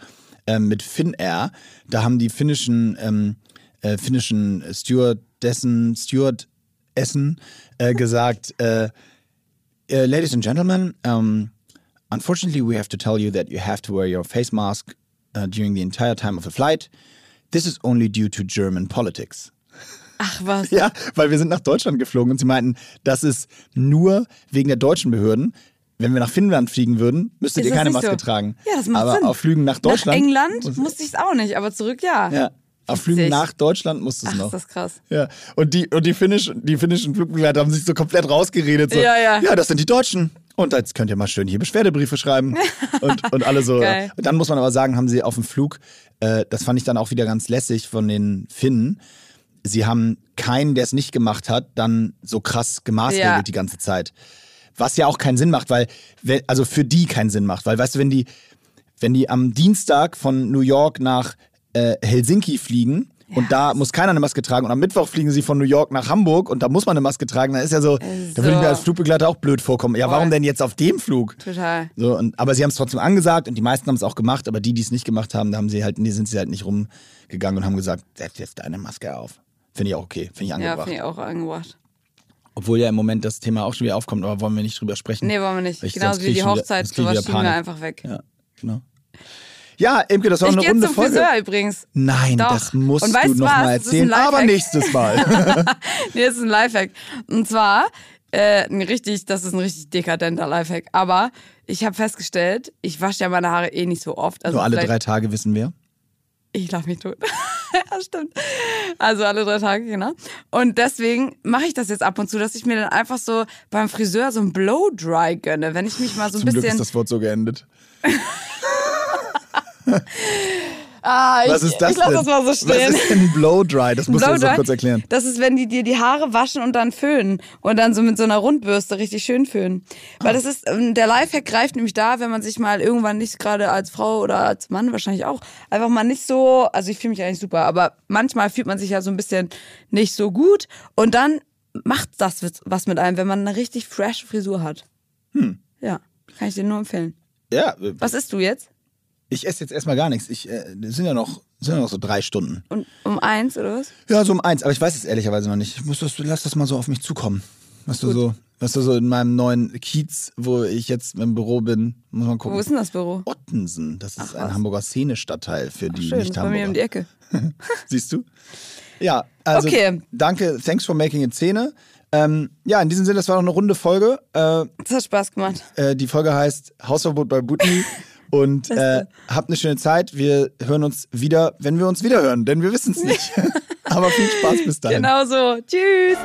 ähm, mit Finnair. Da haben die finnischen, ähm, äh, finnischen Stewardessen, Stewardessen äh, gesagt, äh, Uh, ladies and gentlemen, um, unfortunately, we have to tell you that you have to wear your face mask uh, during the entire time of the flight. This is only due to German politics. Ach was. Ja, weil wir sind nach Deutschland geflogen und sie meinten, das ist nur wegen der deutschen Behörden. Wenn wir nach Finnland fliegen würden, müsstet Ist ihr das keine Maske so? tragen. Ja, das macht aber Sinn. auf Flügen nach Deutschland. Nach England muss- musste ich es auch nicht, aber zurück ja. Ja, auf Flügen nach Deutschland musste es Ach, noch. ist das krass. Ja, und die, und die, finnischen, die finnischen Flugbegleiter haben sich so komplett rausgeredet. So, Ja, ja. Ja, das sind die Deutschen. Und jetzt könnt ihr mal schön hier Beschwerdebriefe schreiben. Und, und alle so. Geil. Und dann muss man aber sagen, haben sie auf dem Flug, äh, das fand ich dann auch wieder ganz lässig von den Finnen, sie haben keinen, der es nicht gemacht hat, dann so krass gemaßregelt Ja. die ganze Zeit. Was ja auch keinen Sinn macht, weil, also für die keinen Sinn macht. Weil, weißt du, wenn die, wenn die am Dienstag von New York nach äh, Helsinki fliegen und da muss keiner eine Maske tragen und am Mittwoch fliegen sie von New York nach Hamburg und da muss man eine Maske tragen, dann ist ja so, da würde ich mir als Flugbegleiter auch blöd vorkommen. Ja, Voll. warum denn jetzt auf dem Flug? Total. So, und, aber sie haben es trotzdem angesagt und die meisten haben es auch gemacht, aber die, die es nicht gemacht haben, da haben sie halt, die sind sie halt nicht rumgegangen und haben gesagt, setz jetzt deine Maske auf. Finde ich auch okay, finde ich Ja, angebracht. finde ich auch angebracht. Obwohl ja im Moment das Thema auch schon wieder aufkommt, aber wollen wir nicht drüber sprechen. Nee, wollen wir nicht. Ich- Genauso wie die ich Hochzeit, ich sowas schieben wir einfach weg. Ja, genau. Ja, Imke, das war Ich eine gehe runde zum Folge. Friseur übrigens. Nein, Doch. das musst du noch was? mal erzählen, aber nächstes Mal. Nee, das ist ein Lifehack. Und zwar, äh, ein richtig, das ist ein richtig dekadenter Lifehack. Aber ich habe festgestellt, ich wasche ja meine Haare eh nicht so oft. Also Nur alle drei Tage wissen wir. Ich lache mich tot. ja, stimmt. Also alle drei Tage, genau. Und deswegen mache ich das jetzt ab und zu, dass ich mir dann einfach so beim Friseur so ein Blow-Dry gönne, wenn ich mich mal so ein Zum Glück bisschen. ist das Wort so geendet. ah, ich, Was ist das ich lasse das mal so stehen. Was ist denn Blow-Dry? Das musst du uns noch kurz erklären. Das ist, wenn die dir die Haare waschen und dann föhnen und dann so mit so einer Rundbürste richtig schön föhnen. Weil das ist, ähm, der Lifehack greift nämlich da, wenn man sich mal irgendwann nicht gerade als Frau oder als Mann wahrscheinlich auch, einfach mal nicht so, also ich fühle mich eigentlich super, aber manchmal fühlt man sich ja so ein bisschen nicht so gut und dann macht das was mit einem, wenn man eine richtig fresh Frisur hat. Hm. Ja, kann ich dir nur empfehlen. Ja, Was isst du jetzt? Ich esse jetzt erstmal gar nichts. Ich, äh, sind ja noch, sind ja noch so drei Stunden. Und um eins oder was? Ja, so um eins, aber ich weiß es ehrlicherweise noch nicht. Ich muss das, lass das mal so auf mich zukommen. Was du so, was du so in meinem neuen Kiez, wo ich jetzt im Büro bin, muss man gucken. Wo ist denn das Büro? Ottensen, das ist ein was. Hamburger Szenestadtteil für die Schön, das ist bei mir um die. Ecke. Siehst du? Ja, also Okay. danke, thanks for making it Szene. Ähm, ja, in diesem Sinne, das war noch eine runde Folge. Äh, Das hat Spaß gemacht. äh, die Folge heißt Hausverbot bei Butni. Und äh, habt eine schöne Zeit. Wir hören uns wieder, wenn wir uns wieder hören, denn wir wissen es nicht. Aber viel Spaß bis dahin. Genau so. Tschüss.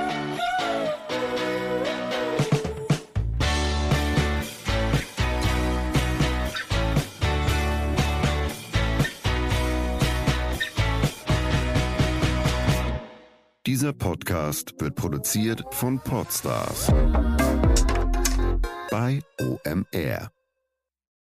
Dieser Podcast wird produziert von Podstars bei OMR.